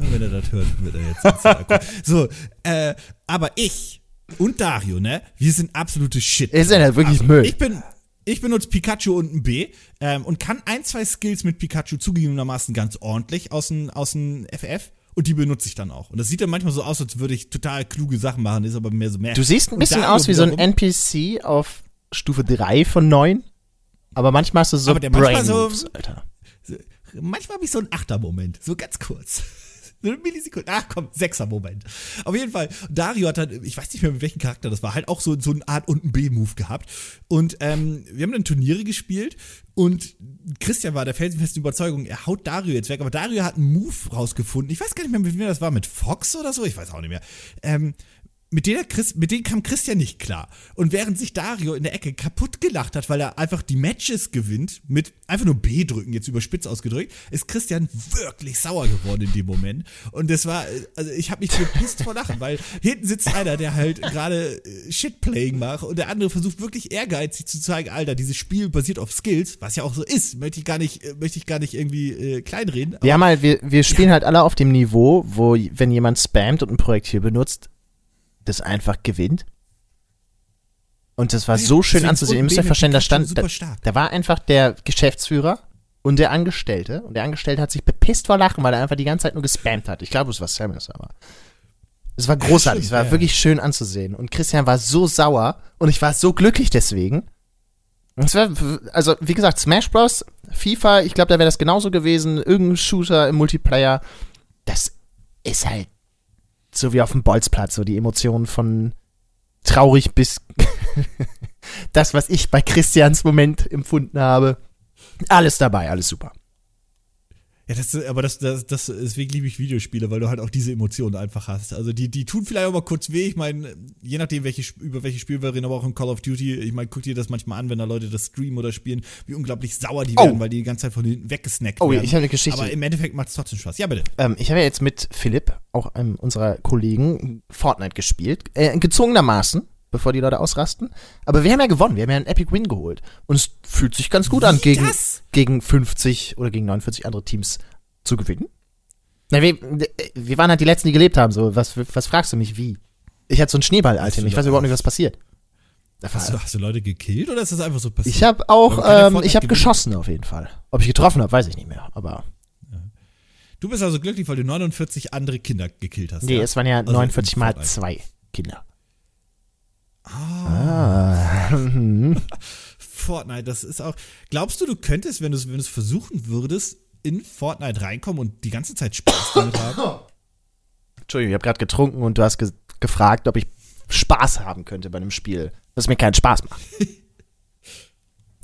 Wenn er das hört, wird er jetzt. so, äh, aber ich und Dario, ne? Wir sind absolute Shit. Er ist ja wirklich also, Müll. Ich bin. Ich benutze Pikachu und ein B ähm, und kann ein, zwei Skills mit Pikachu zugegebenermaßen ganz ordentlich aus dem aus dem FF und die benutze ich dann auch. Und das sieht dann manchmal so aus, als würde ich total kluge Sachen machen, ist aber mehr so mehr. Du siehst ein bisschen aus wie so ein NPC auf Stufe 3 von 9. Aber manchmal hast du so Aber der manchmal Brain so- Moves, Alter. Manchmal habe ich so einen Achter-Moment, so ganz kurz. Eine Millisekunde. Ach komm, Sechser-Moment. Auf jeden Fall, Dario hat dann, ich weiß nicht mehr mit welchem Charakter das war, halt auch so, so eine Art und ein B-Move gehabt. Und ähm, wir haben dann Turniere gespielt und Christian war der felsenfesten Überzeugung, er haut Dario jetzt weg. Aber Dario hat einen Move rausgefunden. Ich weiß gar nicht mehr, mit wem das war, mit Fox oder so, ich weiß auch nicht mehr. Ähm, mit denen, Chris, mit denen kam Christian nicht klar. Und während sich Dario in der Ecke kaputt gelacht hat, weil er einfach die Matches gewinnt, mit einfach nur B drücken, jetzt überspitzt ausgedrückt, ist Christian wirklich sauer geworden in dem Moment. Und das war, also ich habe mich gepisst vor Lachen, weil hinten sitzt einer, der halt gerade äh, Shitplaying macht und der andere versucht wirklich ehrgeizig zu zeigen, Alter, dieses Spiel basiert auf Skills, was ja auch so ist, möchte ich gar nicht, äh, möchte ich gar nicht irgendwie äh, kleinreden. Wir haben halt, wir, wir spielen halt alle auf dem Niveau, wo, wenn jemand spammt und ein Projektil benutzt, das einfach gewinnt. Und das war Ja, so schön anzusehen. Ihr müsst euch verstehen, da stand, da, da war einfach der Geschäftsführer und der Angestellte. Und der Angestellte hat sich bepisst vor Lachen, weil er einfach die ganze Zeit nur gespammt hat. Ich glaube, es war Samus, aber. Es war großartig, es war ja. wirklich schön anzusehen. Und Christian war so sauer und ich war so glücklich deswegen. War, also, wie gesagt, Smash Bros., FIFA, ich glaube, da wäre das genauso gewesen. Irgendein Shooter im Multiplayer. Das ist halt so wie auf dem Bolzplatz, so die Emotionen von traurig bis das, was ich bei Christians Moment empfunden habe. Alles dabei, alles super. Ja, das, aber das, das, das, deswegen liebe ich Videospiele, weil du halt auch diese Emotionen einfach hast. Also die, die tun vielleicht auch mal kurz weh. Ich meine, je nachdem, welche, über welche Spiele wir reden, aber auch in Call of Duty, ich meine, guck dir das manchmal an, wenn da Leute das streamen oder spielen, wie unglaublich sauer die Oh. werden, weil die die ganze Zeit von hinten weggesnackt Oh, werden. ich habe eine Geschichte. aber im Endeffekt macht es trotzdem Spaß. Ja, bitte. Ähm, ich habe ja jetzt mit Philipp, auch einem unserer Kollegen, Fortnite gespielt. Äh, gezwungenermaßen, bevor die Leute ausrasten. Aber wir haben ja gewonnen. Wir haben ja einen Epic Win geholt. Und es fühlt sich ganz gut an, Wie gegen, das? gegen 50 oder gegen 49 andere Teams zu gewinnen. Na, wir, wir waren halt die Letzten, die gelebt haben. So, was, was fragst du mich, wie? Ich hatte so ein Schneeball-Item. Ich weiß überhaupt nicht, was passiert. Hast du, hast du Leute gekillt oder ist das einfach so passiert? Ich habe auch, ähm, ich habe geschossen auf jeden Fall. Ob ich getroffen habe, weiß ich nicht mehr. Aber Du bist also glücklich, weil du 49 andere Kinder gekillt hast. nee, ja? es waren ja Also 49 in mal zwei Kinder. Ah. Fortnite, das ist auch. Glaubst du, du könntest, wenn du es wenn versuchen würdest, in Fortnite reinkommen und die ganze Zeit Spaß damit haben? Entschuldigung, ich habe gerade getrunken und du hast ge gefragt, ob ich Spaß haben könnte bei einem Spiel, das mir keinen Spaß macht.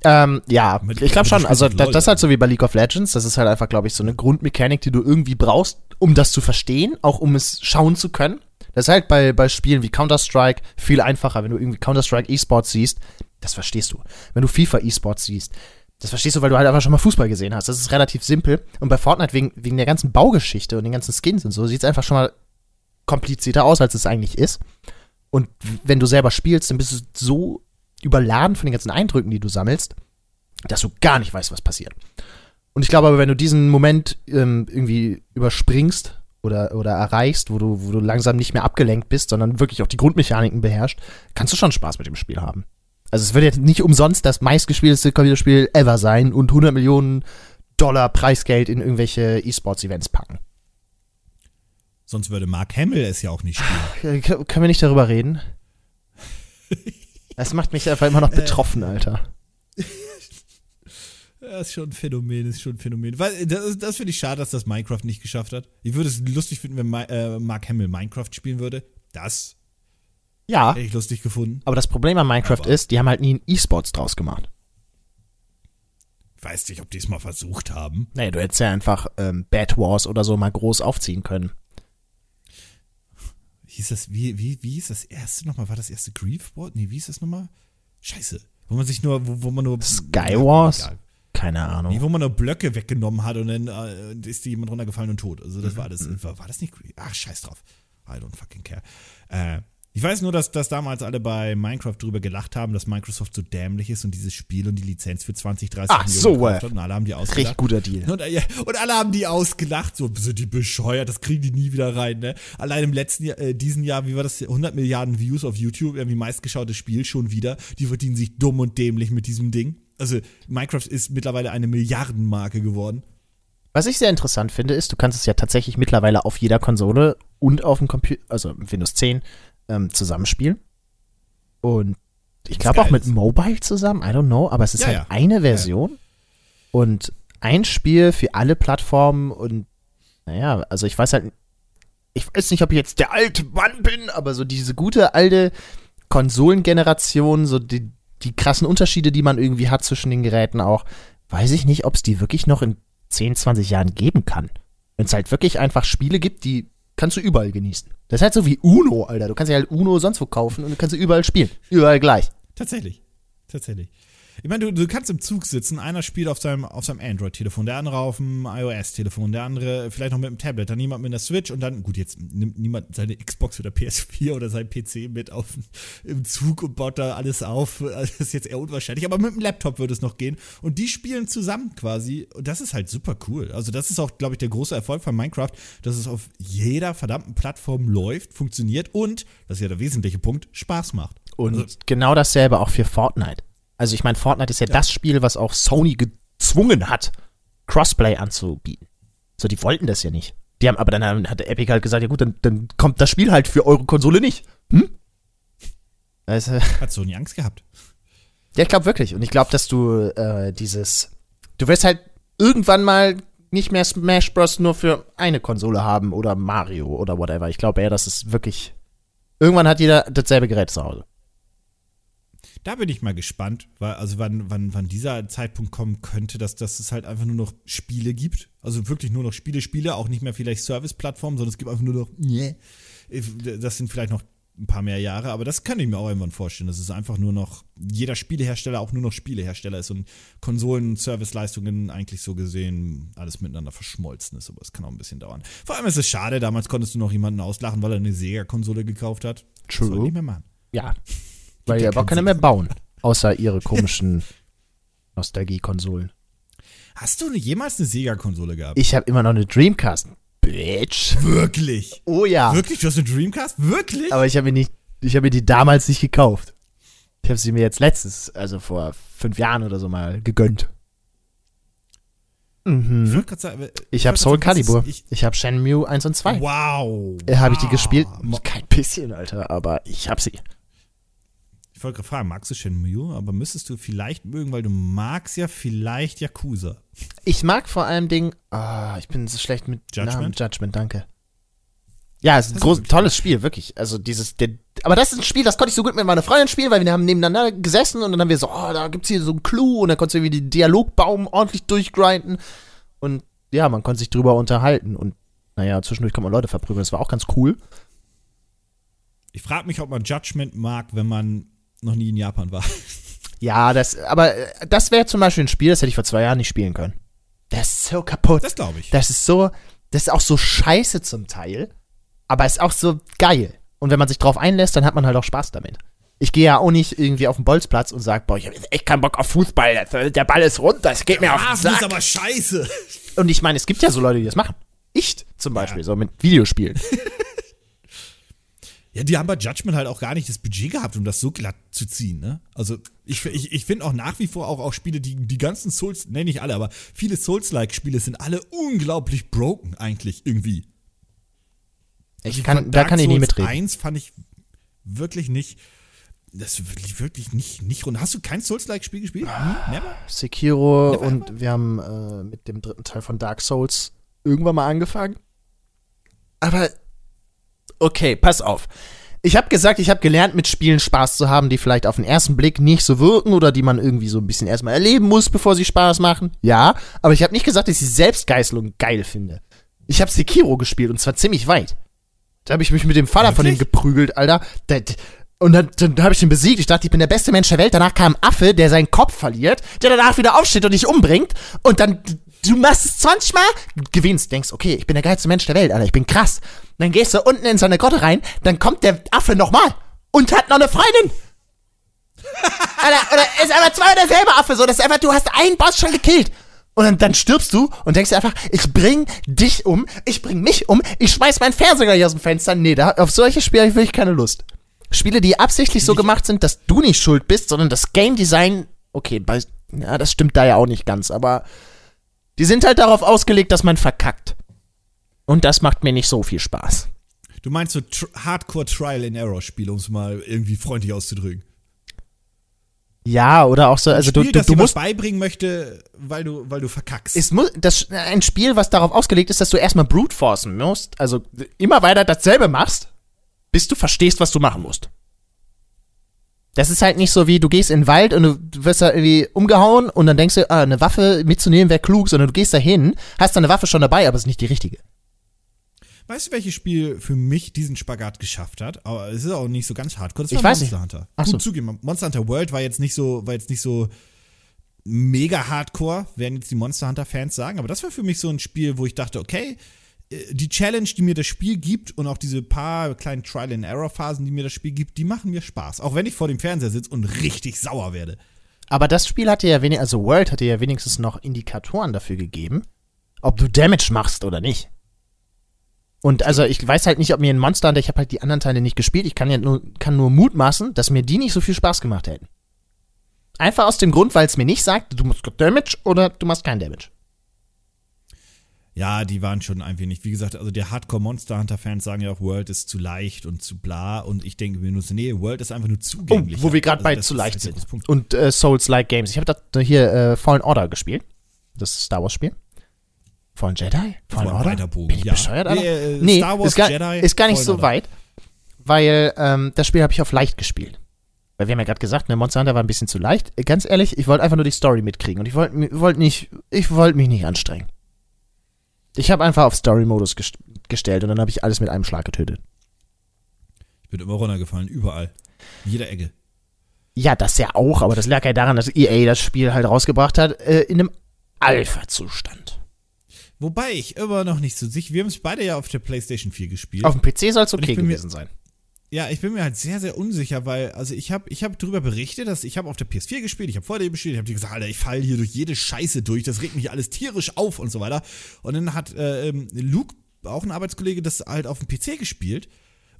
ähm, ja, Mit- ich glaube schon. Also das, das ist halt so wie bei League of Legends. Das ist halt einfach, glaube ich, so eine Grundmechanik, die du irgendwie brauchst, um das zu verstehen, auch um es schauen zu können. Das ist halt bei, bei Spielen wie Counter-Strike viel einfacher, wenn du irgendwie Counter-Strike E-Sports siehst. Das verstehst du. Wenn du FIFA E-Sports siehst, das verstehst du, weil du halt einfach schon mal Fußball gesehen hast. Das ist relativ simpel. Und bei Fortnite wegen, wegen der ganzen Baugeschichte und den ganzen Skins und so sieht es einfach schon mal komplizierter aus, als es eigentlich ist. Und wenn du selber spielst, dann bist du so überladen von den ganzen Eindrücken, die du sammelst, dass du gar nicht weißt, was passiert. Und ich glaube aber, wenn du diesen Moment ähm, irgendwie überspringst oder, oder erreichst, wo du, wo du langsam nicht mehr abgelenkt bist, sondern wirklich auch die Grundmechaniken beherrscht, kannst du schon Spaß mit dem Spiel haben. Also es wird jetzt nicht umsonst das meistgespielteste Computerspiel ever sein und 100 Millionen Dollar Preisgeld in irgendwelche E-Sports-Events packen. Sonst würde Mark Hamill es ja auch nicht spielen. Äh, Können wir nicht darüber reden? Das macht mich einfach immer noch betroffen, Alter. Das ist schon ein Phänomen, ist schon ein Phänomen. Weil, das, ist- das finde ich schade, dass das Minecraft nicht geschafft hat. Ich würde es lustig finden, wenn Ma äh, Mark Hamill Minecraft spielen würde. Das Ja, hätte ich lustig gefunden. aber das Problem an Minecraft Aber- ist, die haben halt nie einen E-Sports draus gemacht. Ich weiß nicht, ob die es mal versucht haben. Nee, du hättest ja einfach ähm, Bad Wars oder so mal groß aufziehen können. Hieß das, wie, wie, wie hieß das erste nochmal? War das erste Grief Wars? Nee, wie hieß das nochmal? Scheiße. Wo man sich nur, wo, wo man nur. Sky Wars? Keine Nee, Ahnung. wo man nur Blöcke weggenommen hat und dann äh, ist dir jemand runtergefallen und tot. Also das Mhm, war das. War, war das nicht? Ach, scheiß drauf. I don't fucking care. Äh, ich weiß nur, dass, dass damals alle bei Minecraft drüber gelacht haben, dass Microsoft so dämlich ist und dieses Spiel und die Lizenz für 20, 30 Ach, so, gekauft äh. hat und alle haben die ausgelacht. Richtig guter Deal. Und, äh, ja, und alle haben die ausgelacht, so sind die bescheuert, das kriegen die nie wieder rein, ne? Allein im letzten Jahr, äh, diesen Jahr, wie war das, 100 Milliarden Views auf YouTube, irgendwie meistgeschautes Spiel schon wieder. Die verdienen sich dumm und dämlich mit diesem Ding. Also Minecraft ist mittlerweile eine Milliardenmarke geworden. Was ich sehr interessant finde, ist, du kannst es ja tatsächlich mittlerweile auf jeder Konsole und auf dem Computer, also Windows 10, ähm, zusammenspielen. Und ich glaube auch mit. Mobile zusammen, I don't know, aber es ist Ja, halt ja. eine Version und ein Spiel für alle Plattformen und naja, also ich weiß halt, ich weiß nicht, ob ich jetzt der alte Mann bin, aber so diese gute alte Konsolengeneration, so die, die krassen Unterschiede, die man irgendwie hat zwischen den Geräten auch, weiß ich nicht, ob es die wirklich noch in 10, 20 Jahren geben kann. Wenn es halt wirklich einfach Spiele gibt, die kannst du überall genießen. Das ist halt so wie Uno, Alter. Du kannst ja halt Uno sonst wo kaufen und du kannst sie überall spielen. Überall gleich. Tatsächlich. Tatsächlich. Ich meine, du, du kannst im Zug sitzen, einer spielt auf seinem, auf seinem Android-Telefon, der andere auf dem iOS-Telefon, der andere vielleicht noch mit dem Tablet, dann jemand mit einer Switch und dann, gut, jetzt nimmt niemand seine Xbox oder PS4 oder sein PC mit auf im Zug und baut da alles auf. Das ist jetzt eher unwahrscheinlich, aber mit dem Laptop würde es noch gehen. Und die spielen zusammen quasi und das ist halt super cool. Also das ist auch, glaube ich, der große Erfolg von Minecraft, dass es auf jeder verdammten Plattform läuft, funktioniert und, das ist ja der wesentliche Punkt, Spaß macht. Und Also- genau dasselbe auch für Fortnite. Also ich meine, Fortnite ist ja, das Spiel, was auch Sony gezwungen hat, Crossplay anzubieten. So, die wollten das ja nicht. Die haben, aber dann hat Epic halt gesagt, ja gut, dann, dann kommt das Spiel halt für eure Konsole nicht. Hm? Also, hat Sony Angst gehabt. Ja, ich glaube wirklich. Und ich glaube, dass du äh, dieses, du wirst halt irgendwann mal nicht mehr Smash Bros. nur für eine Konsole haben oder Mario oder whatever. Ich glaube eher, dass es wirklich, irgendwann hat jeder dasselbe Gerät zu Hause. Da bin ich mal gespannt, weil, also wann, wann, wann dieser Zeitpunkt kommen könnte, dass, dass es halt einfach nur noch Spiele gibt. Also wirklich nur noch Spiele, Spiele, auch nicht mehr vielleicht Service-Plattformen, sondern es gibt einfach nur noch, nee. Das sind vielleicht noch ein paar mehr Jahre, aber das kann ich mir auch irgendwann vorstellen, dass es einfach nur noch jeder Spielehersteller auch nur noch Spielehersteller ist und Konsolen, Serviceleistungen eigentlich so gesehen alles miteinander verschmolzen ist, aber es kann auch ein bisschen dauern. Vor allem ist es schade, damals konntest du noch jemanden auslachen, weil er eine Sega-Konsole gekauft hat. True. Das soll nicht mehr machen. Ja, weil ja aber keine mehr bauen. Außer ihre komischen Nostalgie-Konsolen. Hast du jemals eine Sega-Konsole gehabt? Ich habe immer noch eine Dreamcast. Bitch. Wirklich? Oh ja. Wirklich? Du hast eine Dreamcast? Wirklich? Aber ich habe mir nicht, ich habe mir die damals nicht gekauft. Ich habe sie mir jetzt letztes, also vor fünf Jahren oder so mal gegönnt. Mhm. Ich, sagen, ich habe Soul Calibur. Ich, ich habe Shenmue 1 und 2. Wow. Äh, habe ich die gespielt? Kein bisschen, Alter, aber ich habe sie. Ich wollte gerade fragen, magst du Shenmue? Aber müsstest du vielleicht mögen, weil du magst ja vielleicht Yakuza. Ich mag vor allem Ding, ah, ich bin so schlecht mit Judgment, Namen. Judgment danke. Ja, es ist ein groß, tolles Spiel, wirklich. Also dieses, der, aber das ist ein Spiel, das konnte ich so gut mit meiner Freundin spielen, weil wir haben nebeneinander gesessen und dann haben wir so, oh, da gibt's hier so einen Clou und dann konntest du irgendwie den Dialogbaum ordentlich durchgrinden und ja, man konnte sich drüber unterhalten und naja, zwischendurch kann man Leute verprügeln, das war auch ganz cool. Ich frage mich, ob man Judgment mag, wenn man noch nie in Japan war. Ja, das, aber äh, das wäre zum Beispiel ein Spiel, das hätte ich vor zwei Jahren nicht spielen können. Das ist so kaputt. Das glaube ich. Das ist so, das ist auch so scheiße zum Teil, aber ist auch so geil. Und wenn man sich drauf einlässt, dann hat man halt auch Spaß damit. Ich gehe ja auch nicht irgendwie auf den Bolzplatz und sage, boah, ich habe echt keinen Bock auf Fußball. Der Ball ist runter, es geht mir auf den Sack. Das ist aber scheiße. Und ich meine, es gibt ja so Leute, die das machen. Ich zum Beispiel, ja. so mit Videospielen. Ja, die haben bei Judgment halt auch gar nicht das Budget gehabt, um das so glatt zu ziehen, ne? Also, ich, ich, ich finde auch nach wie vor auch, auch Spiele, die, die ganzen Souls, ne, nicht alle, aber viele Souls-like-Spiele sind alle unglaublich broken, eigentlich, irgendwie. Ich also kann, da kann ich nie mitreden. 1 fand ich wirklich nicht, das wirklich, wirklich nicht, nicht rund. Hast du kein Souls-like-Spiel gespielt? Hm? Never? Sekiro Never und ever? wir haben äh, mit dem dritten Teil von Dark Souls irgendwann mal angefangen. Aber okay, pass auf. Ich habe gesagt, ich habe gelernt, mit Spielen Spaß zu haben, die vielleicht auf den ersten Blick nicht so wirken oder die man irgendwie so ein bisschen erstmal erleben muss, bevor sie Spaß machen. Ja, aber ich habe nicht gesagt, dass ich Selbstgeißelung geil finde. Ich habe Sekiro gespielt und zwar ziemlich weit. Da habe ich mich mit dem Vater Wirklich? von dem geprügelt, Alter. Und dann, dann habe ich ihn besiegt. Ich dachte, ich bin der beste Mensch der Welt. Danach kam ein Affe, der seinen Kopf verliert, der danach wieder aufsteht und dich umbringt. Und dann, du machst es 20 Mal, gewinnst, denkst, okay, ich bin der geilste Mensch der Welt, Alter. Ich bin krass. Dann gehst du unten in so eine Grotte rein, dann kommt der Affe nochmal und hat noch eine Freundin. Alter, oder ist einfach zwei derselbe Affe, so, das ist einfach, du hast einen Boss schon gekillt. Und dann, dann stirbst du und denkst dir einfach, ich bring dich um, ich bring mich um, ich schmeiß meinen Fernseher gleich aus dem Fenster. Nee, da, auf solche Spiele habe ich wirklich keine Lust. Spiele, die absichtlich so gemacht sind, dass du nicht schuld bist, sondern das Game Design, okay, bei, ja, das stimmt da ja auch nicht ganz, aber die sind halt darauf ausgelegt, dass man verkackt. Und das macht mir nicht so viel Spaß. Du meinst so Hardcore Trial and Error Spiele, um es mal irgendwie freundlich auszudrücken. Ja, oder auch so, also Spiel, du, du, du musst beibringen möchte, weil du, weil du verkackst. Es muss, das, ein Spiel, was darauf ausgelegt ist, dass du erstmal brute forcen musst, also immer weiter dasselbe machst, bis du verstehst, was du machen musst. Das ist halt nicht so wie, du gehst in den Wald und du wirst da irgendwie umgehauen und dann denkst du, ah, eine Waffe mitzunehmen wäre klug, sondern du gehst da hin, hast deine Waffe schon dabei, aber es ist nicht die richtige. Weißt du, welches Spiel für mich diesen Spagat geschafft hat? Aber es ist auch nicht so ganz hardcore. Das war ich weiß Monster nicht. Hunter. Ach so. Gut zugeben, Monster Hunter World war jetzt nicht so, war jetzt nicht so mega hardcore, werden jetzt die Monster Hunter Fans sagen. Aber das war für mich so ein Spiel, wo ich dachte, okay, die Challenge, die mir das Spiel gibt und auch diese paar kleinen Trial-and-Error-Phasen, die mir das Spiel gibt, die machen mir Spaß. Auch wenn ich vor dem Fernseher sitze und richtig sauer werde. Aber das Spiel hatte ja wenigstens, also World hatte ja wenigstens noch Indikatoren dafür gegeben, ob du Damage machst oder nicht. Und also ich weiß halt nicht, ob mir ein Monster ich habe halt die anderen Teile nicht gespielt, ich kann ja nur, kann nur mutmaßen, dass mir die nicht so viel Spaß gemacht hätten. Einfach aus dem Grund, weil es mir nicht sagt, du machst Damage oder du machst kein Damage. Ja, die waren schon ein wenig, wie gesagt, also der Hardcore Monster Hunter Fans sagen ja auch, World ist zu leicht und zu bla und ich denke mir nur so, nee, World ist einfach nur zugänglich. Oh, wo wir gerade also bei zu leicht sind. Und äh, Souls-like Games. Ich habe da hier äh, Fallen Order gespielt. Das Star Wars Spiel. Fallen Jedi? Fallen Order? Bin ich ja. bescheuert, Alter? Äh, nee, Star Wars, ist gar, Jedi, ist gar nicht Fallen so Order. weit, weil ähm, das Spiel habe ich auf leicht gespielt. Weil wir haben ja gerade gesagt, ne, Monster Hunter war ein bisschen zu leicht. Äh, Ganz ehrlich, ich wollte einfach nur die Story mitkriegen und ich wollte wollt nicht, ich wollte mich nicht anstrengen. Ich habe einfach auf Story-Modus gest gestellt und dann habe ich alles mit einem Schlag getötet. Ich bin immer runtergefallen, überall. In jeder Ecke. Ja, das ja auch, aber das lag ja daran, dass EA das Spiel halt rausgebracht hat, äh, in einem Alpha-Zustand. Wobei ich immer noch nicht so sicher, wir haben es beide ja auf der PlayStation 4 gespielt. Auf dem PC soll es okay gewesen sein. Ja, ich bin mir halt sehr, sehr unsicher, weil, also ich habe ich hab darüber berichtet, dass ich habe auf der PS4 gespielt, ich habe vor dir gespielt, ich habe gesagt, Alter, ich falle hier durch jede Scheiße durch, das regt mich alles tierisch auf und so weiter. Und dann hat äh, ähm, Luke, auch ein Arbeitskollege, das halt auf dem PC gespielt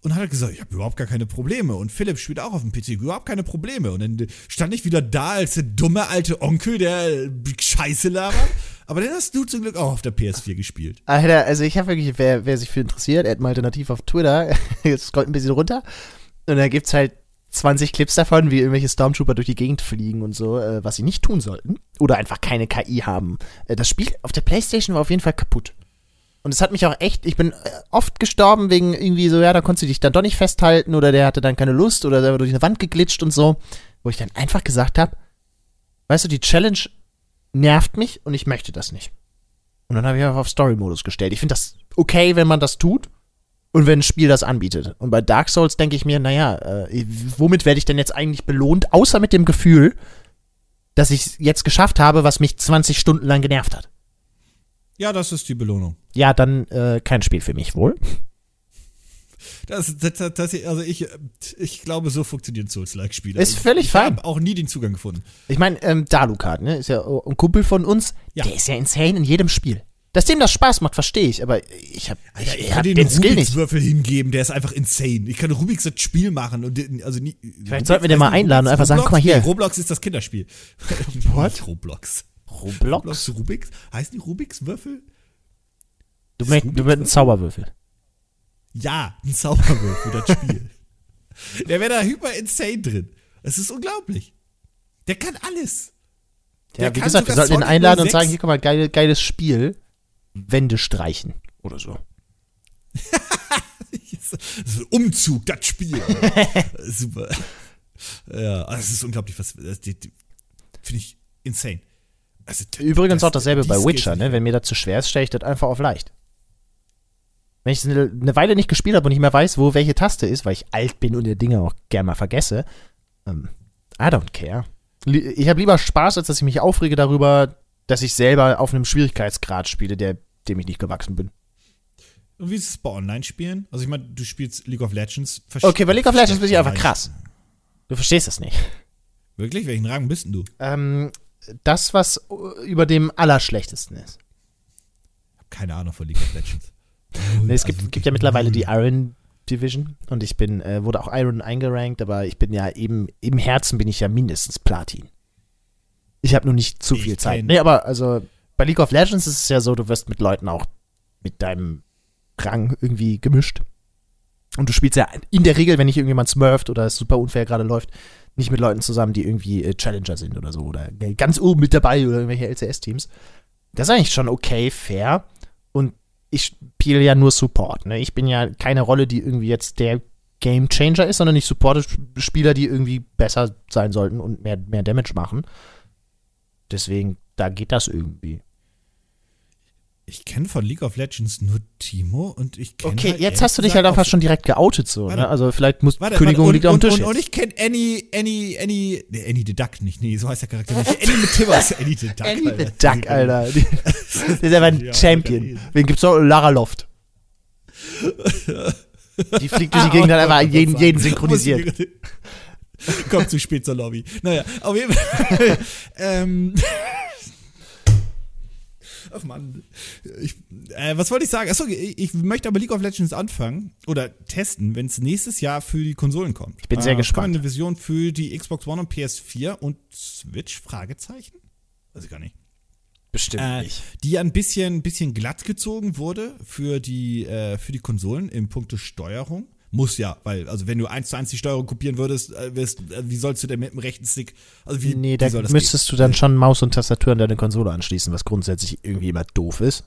und hat halt gesagt, ich habe überhaupt gar keine Probleme. Und Philipp spielt auch auf dem PC, überhaupt keine Probleme. Und dann stand ich wieder da als der dumme alte Onkel, der Scheiße labert. Aber dann hast du zum Glück auch auf der PS4 gespielt. Alter, also ich habe wirklich, wer, wer sich für interessiert, Ed mal alternativ auf Twitter, jetzt scrollt ein bisschen runter und da gibt's halt 20 Clips davon, wie irgendwelche Stormtrooper durch die Gegend fliegen und so, äh, was sie nicht tun sollten. Oder einfach keine KI haben. Äh, das Spiel auf der Playstation war auf jeden Fall kaputt. Und es hat mich auch echt, ich bin äh, oft gestorben wegen irgendwie so, ja, da konntest du dich dann doch nicht festhalten oder der hatte dann keine Lust oder der war durch eine Wand geglitscht und so. Wo ich dann einfach gesagt habe, weißt du, die Challenge nervt mich und ich möchte das nicht. Und dann habe ich einfach auf Story-Modus gestellt. Ich finde das okay, wenn man das tut und wenn ein Spiel das anbietet. Und bei Dark Souls denke ich mir, naja, äh, womit werde ich denn jetzt eigentlich belohnt, außer mit dem Gefühl, dass ich es jetzt geschafft habe, was mich 20 Stunden lang genervt hat. Ja, das ist die Belohnung. Ja, dann äh, kein Spiel für mich wohl. Das, das, das, das also ich, ich glaube, so funktionieren Souls-like-Spiele. Ist völlig ich fein. habe auch nie den Zugang gefunden. Ich meine, ähm, Dalukat, ne, ist ja ein Kumpel von uns, Ja. der ist ja insane in jedem Spiel. Dass dem das Spaß macht, verstehe ich, aber ich habe ich, ich ich kann hab den, den Skill Rubiks nicht. Würfel hingeben, der ist einfach insane. Ich kann Rubiks das Spiel machen und also nie, Vielleicht sollten wir den mal einladen und einfach sagen, Roblox? guck mal hier. Nee, Roblox ist das Kinderspiel. What? Roblox. Roblox? Roblox Rubiks? Heißen die Rubiks Würfel? Du, mit, Rubiks du mit einem Würfel? Zauberwürfel. Ja, ein Zauberwürfel, das Spiel. Der wäre da hyper insane drin. Es ist unglaublich. Der kann alles. Ja, Der wie kann gesagt, wir sollten ihn einladen und 06. sagen, hier, guck mal, geil, geiles Spiel. Wände streichen. Oder so. Umzug, das Spiel. Super. Ja, also es ist unglaublich, was. Finde ich insane. Also, Übrigens das- auch dasselbe bei Witcher, ne? Wenn mir das zu schwer ist, stelle ich das einfach auf leicht. Wenn ich eine, eine Weile nicht gespielt habe und nicht mehr weiß, wo welche Taste ist, weil ich alt bin und die Dinge auch gern mal vergesse, ähm, I don't care. Ich habe lieber Spaß, als dass ich mich aufrege darüber, dass ich selber auf einem Schwierigkeitsgrad spiele, der, dem ich nicht gewachsen bin. Und wie ist es bei Online-Spielen? Also, ich meine, du spielst League of Legends. Okay, bei League of Legends bin ich einfach krass. Du verstehst das nicht. Wirklich? Welchen Rang bist denn du? Ähm, das, was äh, über dem Allerschlechtesten ist. Hab keine Ahnung von League of Legends. Nee, es Also gibt, wirklich gibt ja mittlerweile die. Iron Division und ich bin, äh, wurde auch Iron eingerankt, aber ich bin ja eben, im Herzen bin ich ja mindestens Platin. Ich habe nur nicht zu Ich viel Zeit. Nee, aber also bei League of Legends ist es ja so, du wirst mit Leuten auch mit deinem Rang irgendwie gemischt. Und du spielst ja in der Regel, wenn nicht irgendjemand smurft oder es super unfair gerade läuft, nicht mit Leuten zusammen, die irgendwie äh, Challenger sind oder so oder ganz oben mit dabei oder irgendwelche LCS-Teams. Das ist eigentlich schon okay, fair. Und ich spiele ja nur Support. Ne? Ich bin ja keine Rolle, die irgendwie jetzt der Game Changer ist, sondern ich supporte Sp- Spieler, die irgendwie besser sein sollten und mehr, mehr Damage machen. Deswegen, da geht das irgendwie. Ich kenne von League of Legends nur Timo und ich kenne. Okay, halt jetzt hast du dich halt einfach schon direkt geoutet so. Ne? Warte. Also vielleicht muss Warte, Kündigung warte, liegt auf und, dem und, Tisch und, und ich kenne Annie, Annie, Annie, nee, Annie the Duck nicht, nee, so heißt der Charakter nicht. Annie mit Timmers, Annie the Duck, Annie Alter. the Duck, Alter. Der ist einfach ein Ja, Champion. Wen gibt's noch? Lara Loft. Die fliegt durch die Gegend und einfach jeden, jeden synchronisiert. Kommt zu spät zur Lobby. Naja, auf jeden Fall. ähm, Ach man. Ich, äh, was wollte ich sagen? Achso, ich, ich möchte aber League of Legends anfangen oder testen, wenn es nächstes Jahr für die Konsolen kommt. Ich bin sehr äh, gespannt. Eine Vision für die Xbox One und PS4 und Switch? Fragezeichen? Weiß ich gar nicht. Bestimmt äh, nicht. die ja ein bisschen, bisschen glatt gezogen wurde für die, äh, für die Konsolen im Punkte Steuerung. Muss ja, weil, also wenn du eins zu eins die Steuerung kopieren würdest, äh, wirst, äh, wie sollst du denn mit dem rechten Stick, also wie, nee, wie da soll das müsstest du dann schon Maus und Tastatur an deine Konsole anschließen, was grundsätzlich irgendwie immer doof ist.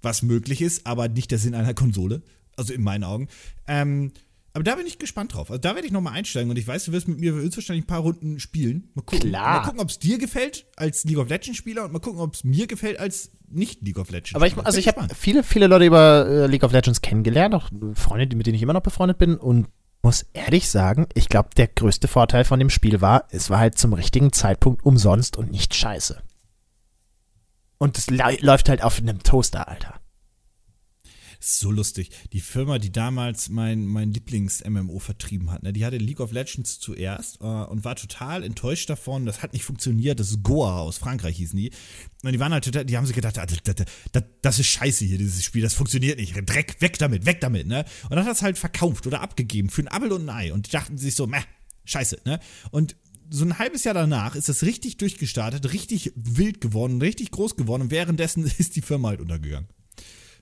was möglich ist, aber nicht der Sinn einer Konsole. Also in meinen Augen. Ähm, aber da bin ich gespannt drauf. Also da werde ich nochmal einsteigen und ich weiß, du wirst mit mir höchstwahrscheinlich ein paar Runden spielen. Mal gucken. Klar. Mal gucken, ob es dir gefällt als League of Legends Spieler und mal gucken, ob es mir gefällt als nicht League of Legends Aber ich, Spieler. also ich habe viele, viele Leute über äh, League of Legends kennengelernt, auch Freunde, mit denen ich immer noch befreundet bin und muss ehrlich sagen, ich glaube, der größte Vorteil von dem Spiel war, es war halt zum richtigen Zeitpunkt umsonst und nicht scheiße. Und es läuft halt auf einem Toaster, Alter. So lustig. Die Firma, die damals mein, mein Lieblings-MMO vertrieben hat, ne, die hatte League of Legends zuerst äh, und war total enttäuscht davon. Das hat nicht funktioniert. Das ist Goa aus Frankreich hießen die. Und die waren halt total, die haben sich gedacht, ah, das, das, das, das ist scheiße hier, dieses Spiel, das funktioniert nicht. Dreck, weg damit, weg damit, ne? Und dann hat das halt verkauft oder abgegeben für ein Abel und ein Ei und die dachten sich so, meh, scheiße, ne? Und so ein halbes Jahr danach ist das richtig durchgestartet, richtig wild geworden, richtig groß geworden und währenddessen ist die Firma halt untergegangen.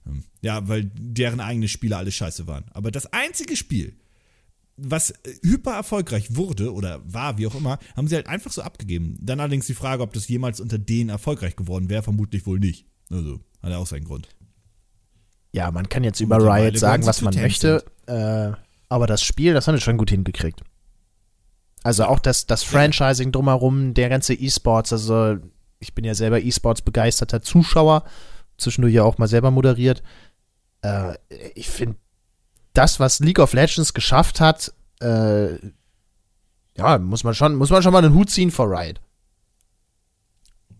Hm. Ja, weil deren eigene Spiele alle scheiße waren. Aber das einzige Spiel, was äh, hyper erfolgreich wurde oder war, wie auch immer, haben sie halt einfach so abgegeben. Dann allerdings die Frage, ob das jemals unter denen erfolgreich geworden wäre, vermutlich wohl nicht. Also, hat er auch seinen Grund. Ja, man kann jetzt über Riot sagen, was man möchte, äh, aber das Spiel, das haben wir schon gut hingekriegt. Also auch das, das Franchising drumherum, der ganze E-Sports, also ich bin ja selber E-Sports begeisterter Zuschauer, zwischendurch ja auch mal selber moderiert. Äh, ich finde, das, was League of Legends geschafft hat, äh, ja, muss man schon, muss man schon mal einen Hut ziehen vor Riot.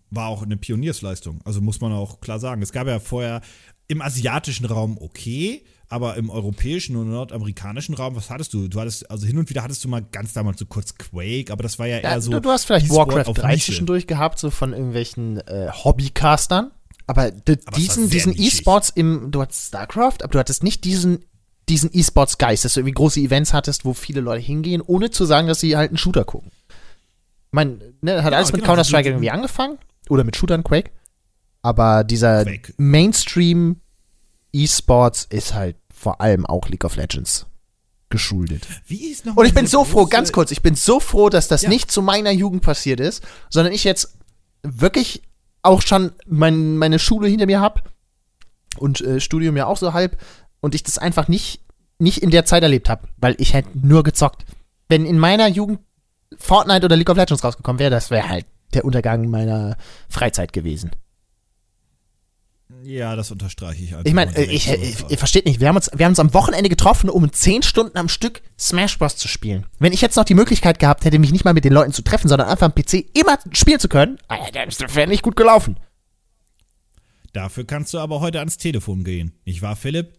War auch eine Pioniersleistung. Also muss man auch klar sagen. Es gab ja vorher im asiatischen Raum okay, aber im europäischen und nordamerikanischen Raum, was hattest du? Du hattest, also hin und wieder hattest du mal ganz damals so kurz Quake, aber das war ja eher Ja, so. du, du hast vielleicht Warcraft auf 3 Nische. zwischendurch gehabt, so von irgendwelchen äh, Hobbycastern. Aber Aber diesen, diesen. E-Sports im, du hattest StarCraft, aber du hattest nicht diesen, diesen E-Sports-Geist, dass du irgendwie große Events hattest, wo viele Leute hingehen, ohne zu sagen, dass sie halt einen Shooter gucken. Ich meine, ne, hat Ja, alles mit genau, Counter-Strike die- irgendwie angefangen. Oder mit Shootern Quake. Aber dieser Quake. Mainstream E-Sports ist halt vor allem auch League of Legends geschuldet. Wie ist noch Und ich bin so froh, ganz kurz, ich bin so froh, dass das Ja. nicht zu meiner Jugend passiert ist, sondern ich jetzt wirklich auch schon mein, meine Schule hinter mir habe und äh, Studium ja auch so halb und ich das einfach nicht, nicht in der Zeit erlebt habe, weil ich hätte nur gezockt. Wenn in meiner Jugend Fortnite oder League of Legends rausgekommen wäre, das wäre halt der Untergang meiner Freizeit gewesen. Ja, das unterstreiche ich einfach. Ich meine, ich, ich, ihr versteht nicht, wir haben, uns, wir haben uns am Wochenende getroffen, um 10 Stunden am Stück Smash Bros. zu spielen. Wenn ich jetzt noch die Möglichkeit gehabt hätte, mich nicht mal mit den Leuten zu treffen, sondern einfach am PC immer spielen zu können, ah das wäre nicht gut gelaufen. Dafür kannst du aber heute ans Telefon gehen. Nicht wahr, Philipp?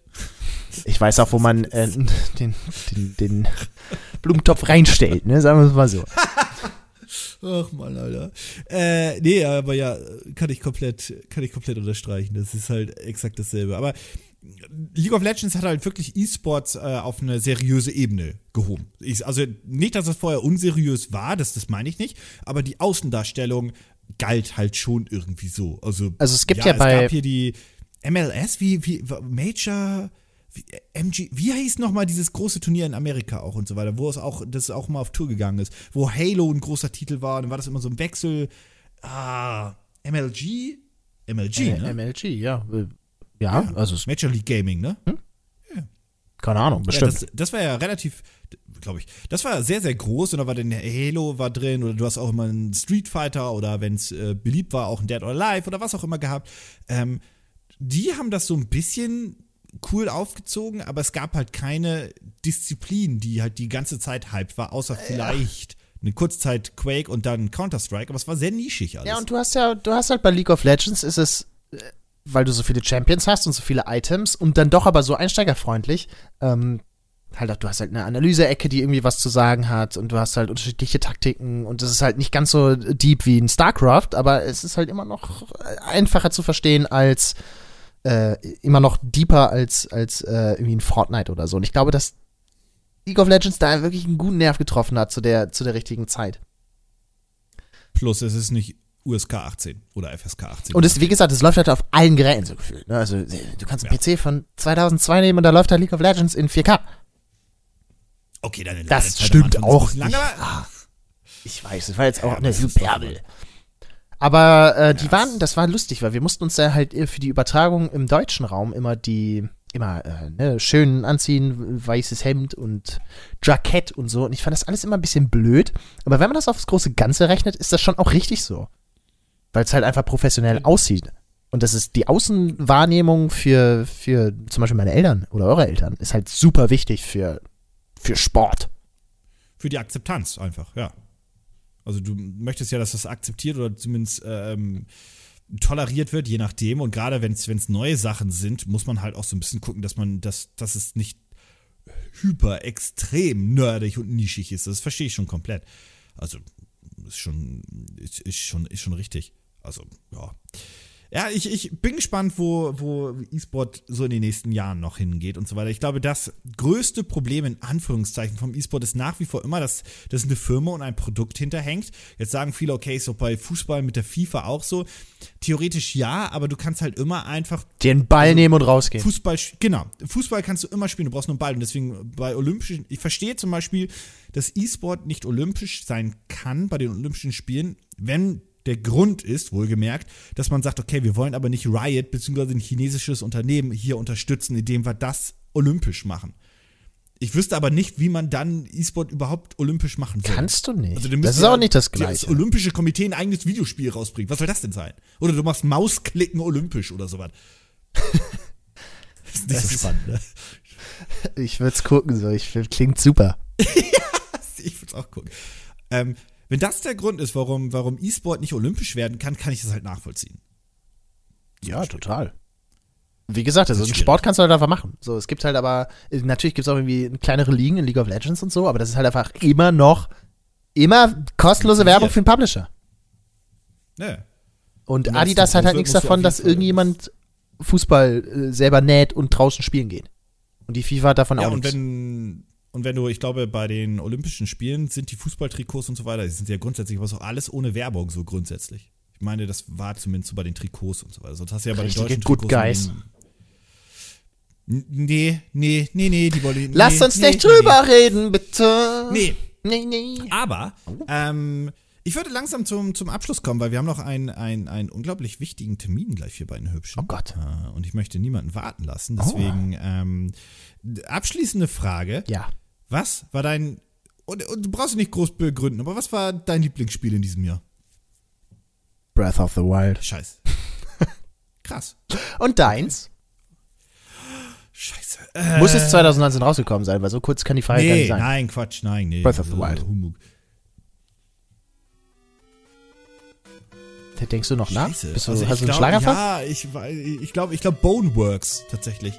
Ich weiß auch, wo man äh, den, den, den Blumentopf reinstellt, ne? Sagen wir es mal so. Ach Mann, Alter. Äh, nee, aber ja, kann ich komplett, kann ich komplett unterstreichen. Das ist halt exakt dasselbe. Aber League of Legends hat halt wirklich E-Sports äh, auf eine seriöse Ebene gehoben. Ich, also nicht, dass es vorher unseriös war, das, das meine ich nicht, aber die Außendarstellung galt halt schon irgendwie so. Also, Also es gibt ja bei- Es gab hier die MLS, wie, wie, Major, wie, MG, wie hieß nochmal dieses große Turnier in Amerika auch und so weiter, wo es auch, das auch mal auf Tour gegangen ist, wo Halo ein großer Titel war, dann war das immer so ein Wechsel, ah, MLG? MLG, Äh, ne? MLG, ja. Äh, Ja, also es- Major League Gaming, ne? keine Ahnung, Ja, bestimmt. das, das war ja relativ, glaube ich, das war sehr, sehr groß und da war dann Halo war drin oder du hast auch immer einen Street Fighter oder wenn es äh, beliebt war, auch ein Dead or Alive oder was auch immer gehabt. Ähm, die haben das so ein bisschen cool aufgezogen, aber es gab halt keine Disziplin, die halt die ganze Zeit Hype war, außer vielleicht eine Kurzzeit Quake und dann Counter-Strike, aber es war sehr nischig alles. Ja, und du hast ja, du hast halt bei League of Legends ist es, äh, weil du so viele Champions hast und so viele Items und dann doch aber so einsteigerfreundlich, ähm, halt auch, du hast halt eine Analyse-Ecke, die irgendwie was zu sagen hat und du hast halt unterschiedliche Taktiken und es ist halt nicht ganz so deep wie in StarCraft, aber es ist halt immer noch äh, einfacher zu verstehen als äh, immer noch deeper als, als äh, irgendwie ein Fortnite oder so. Und ich glaube, dass League of Legends da wirklich einen guten Nerv getroffen hat zu der, zu der richtigen Zeit. Plus es ist nicht USK 18 oder FSK 18. Und es, wie gesagt, es läuft halt auf allen Geräten so gefühlt. Ne? Also du kannst einen PC von 2002 nehmen und da läuft halt League of Legends in 4K. okay, deine Das am stimmt auch nicht. aber Ah, ich weiß, es war jetzt auch Ja, eine Hyperbel. Aber äh, die Ja, waren, das war lustig, weil wir mussten uns da halt für die Übertragung im deutschen Raum immer die, immer äh, ne, schön anziehen, weißes Hemd und Jackett und so. Und ich fand das alles immer ein bisschen blöd. Aber wenn man das aufs große Ganze rechnet, ist das schon auch richtig so. Weil es halt einfach professionell aussieht. Und das ist die Außenwahrnehmung für, für zum Beispiel meine Eltern oder eure Eltern, ist halt super wichtig für, für Sport. für die Akzeptanz einfach, ja. Also du möchtest ja, dass das akzeptiert oder zumindest ähm, toleriert wird, je nachdem. Und gerade wenn es neue Sachen sind, muss man halt auch so ein bisschen gucken, dass man, dass, dass es nicht hyper extrem nerdig und nischig ist. Das verstehe ich schon komplett. Also ist schon, ist, ist schon, ist schon richtig. Also, ja. Ja, ich, ich bin gespannt, wo, wo E-Sport so in den nächsten Jahren noch hingeht und so weiter. Ich glaube, das größte Problem in Anführungszeichen vom E-Sport ist nach wie vor immer, dass, dass eine Firma und ein Produkt hinterhängt. Jetzt sagen viele, okay, ist doch bei Fußball mit der FIFA auch so. Theoretisch ja, aber du kannst halt immer einfach Den Ball Also, nehmen und rausgehen. Fußball, genau. Fußball kannst du immer spielen, du brauchst nur einen Ball. Und deswegen bei Olympischen, ich verstehe zum Beispiel, dass E-Sport nicht olympisch sein kann bei den Olympischen Spielen, wenn der Grund ist, wohlgemerkt, dass man sagt, okay, wir wollen aber nicht Riot bzw. ein chinesisches Unternehmen hier unterstützen, indem wir das olympisch machen. Ich wüsste aber nicht, wie man dann E-Sport überhaupt olympisch machen soll. Kannst du nicht. Also, das ist auch ja nicht das Das Gleiche. Olympische Komitee ein eigenes Videospiel rausbringen. Was soll das denn sein? Oder du machst Mausklicken olympisch oder sowas. Das ist nicht Das so spannend, ne? Ich würde es gucken, so. Ich, klingt super. Ich würde es auch gucken. Ähm, wenn das der Grund ist, warum, warum E-Sport nicht olympisch werden kann, kann ich das halt nachvollziehen. Ja, total. Wie gesagt, also einen. Sport kannst du halt einfach machen. So, es gibt halt aber, natürlich gibt es auch irgendwie kleinere Ligen in League of Legends und so, aber das ist halt einfach immer noch, immer kostenlose Werbung für den Publisher. Ne. Und Und Adidas hat halt nichts davon, dass irgendjemand Fußball äh, selber näht und draußen spielen geht. Und die FIFA hat davon Ja, auch und nichts. wenn, und wenn du, ich glaube, bei den Olympischen Spielen sind die Fußballtrikots und so weiter, die sind ja grundsätzlich, aber ist auch alles ohne Werbung, so grundsätzlich. Ich meine, das war zumindest so bei den Trikots und so weiter. Sonst hast du ja bei Richtige den deutschen Good Trikots. Guys. Nee, nee, nee, nee, die wollen. Nee, Lasst uns nee, nicht nee, drüber reden, bitte. Nee, Nee, nee. Aber ähm, ich würde langsam zum, zum Abschluss kommen, weil wir haben noch einen, einen, einen unglaublich wichtigen Termin gleich hier bei den Hübschen. Oh Gott. Äh, und ich möchte niemanden warten lassen. Deswegen ähm, abschließende Frage. Ja. Was war dein, und, und du brauchst nicht groß begründen, aber was war dein Lieblingsspiel in diesem Jahr? Breath of the Wild. Scheiß. Krass. Und deins? Scheiße. Äh, Muss es 2019 rausgekommen sein, weil so kurz kann die Frage gar nee, nicht sein. nein, Quatsch, nein, nee. Breath of the Äh, Wild. Humbug. Denkst du noch nach? Scheiße. Bist du, Also hast du einen glaub, Schlagerfall? Ja, ich ich glaube, ich glaube Boneworks tatsächlich.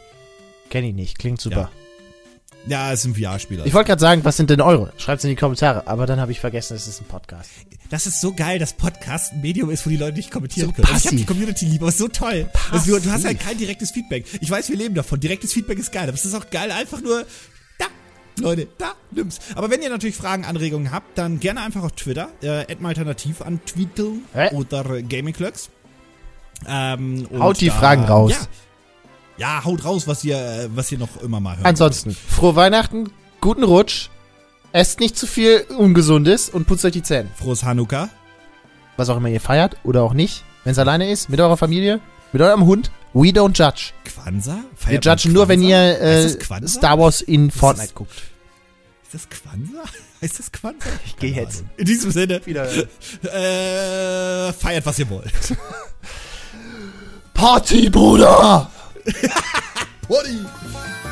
Kenn ich nicht, klingt super. Ja, ist ein VR-Spiel. Ich wollte gerade sagen, was sind denn eure? Schreibt's in die Kommentare, aber dann habe ich vergessen, es ist ein Podcast. Das ist so geil, dass Podcast ein Medium ist, wo die Leute nicht kommentieren So können. Also ich habe die passiv. Community lieb, aber es ist so toll. Also du, hast Passiv. halt kein direktes Feedback. Ich weiß, wir leben davon. Direktes Feedback ist geil, aber es ist auch geil, einfach nur da, Leute, da, nimm's. Aber wenn ihr natürlich Fragen, Anregungen habt, dann gerne einfach auf Twitter, äh, alternativ an Twitter Hä? oder äh, Gaming-Clerks. Ähm, Haut die da- Fragen raus. Ja. Ja, haut raus, was ihr, äh, was ihr noch immer mal hört. Ansonsten, frohe Weihnachten, guten Rutsch, esst nicht zu viel Ungesundes und putzt euch die Zähne. Frohes Hanukkah. Was auch immer ihr feiert oder auch nicht. Wenn es alleine ist, mit eurer Familie, mit eurem Hund. We don't judge. Quanza? Wir Feiert man judgen nur, wenn ihr äh, das? Star Wars in das- Fortnite guckt. Ist das Quanza? Heißt das Quanza? Ich geh jetzt. In diesem Sinne, Wieder. äh, feiert, was ihr wollt. Party, Bruder! Party!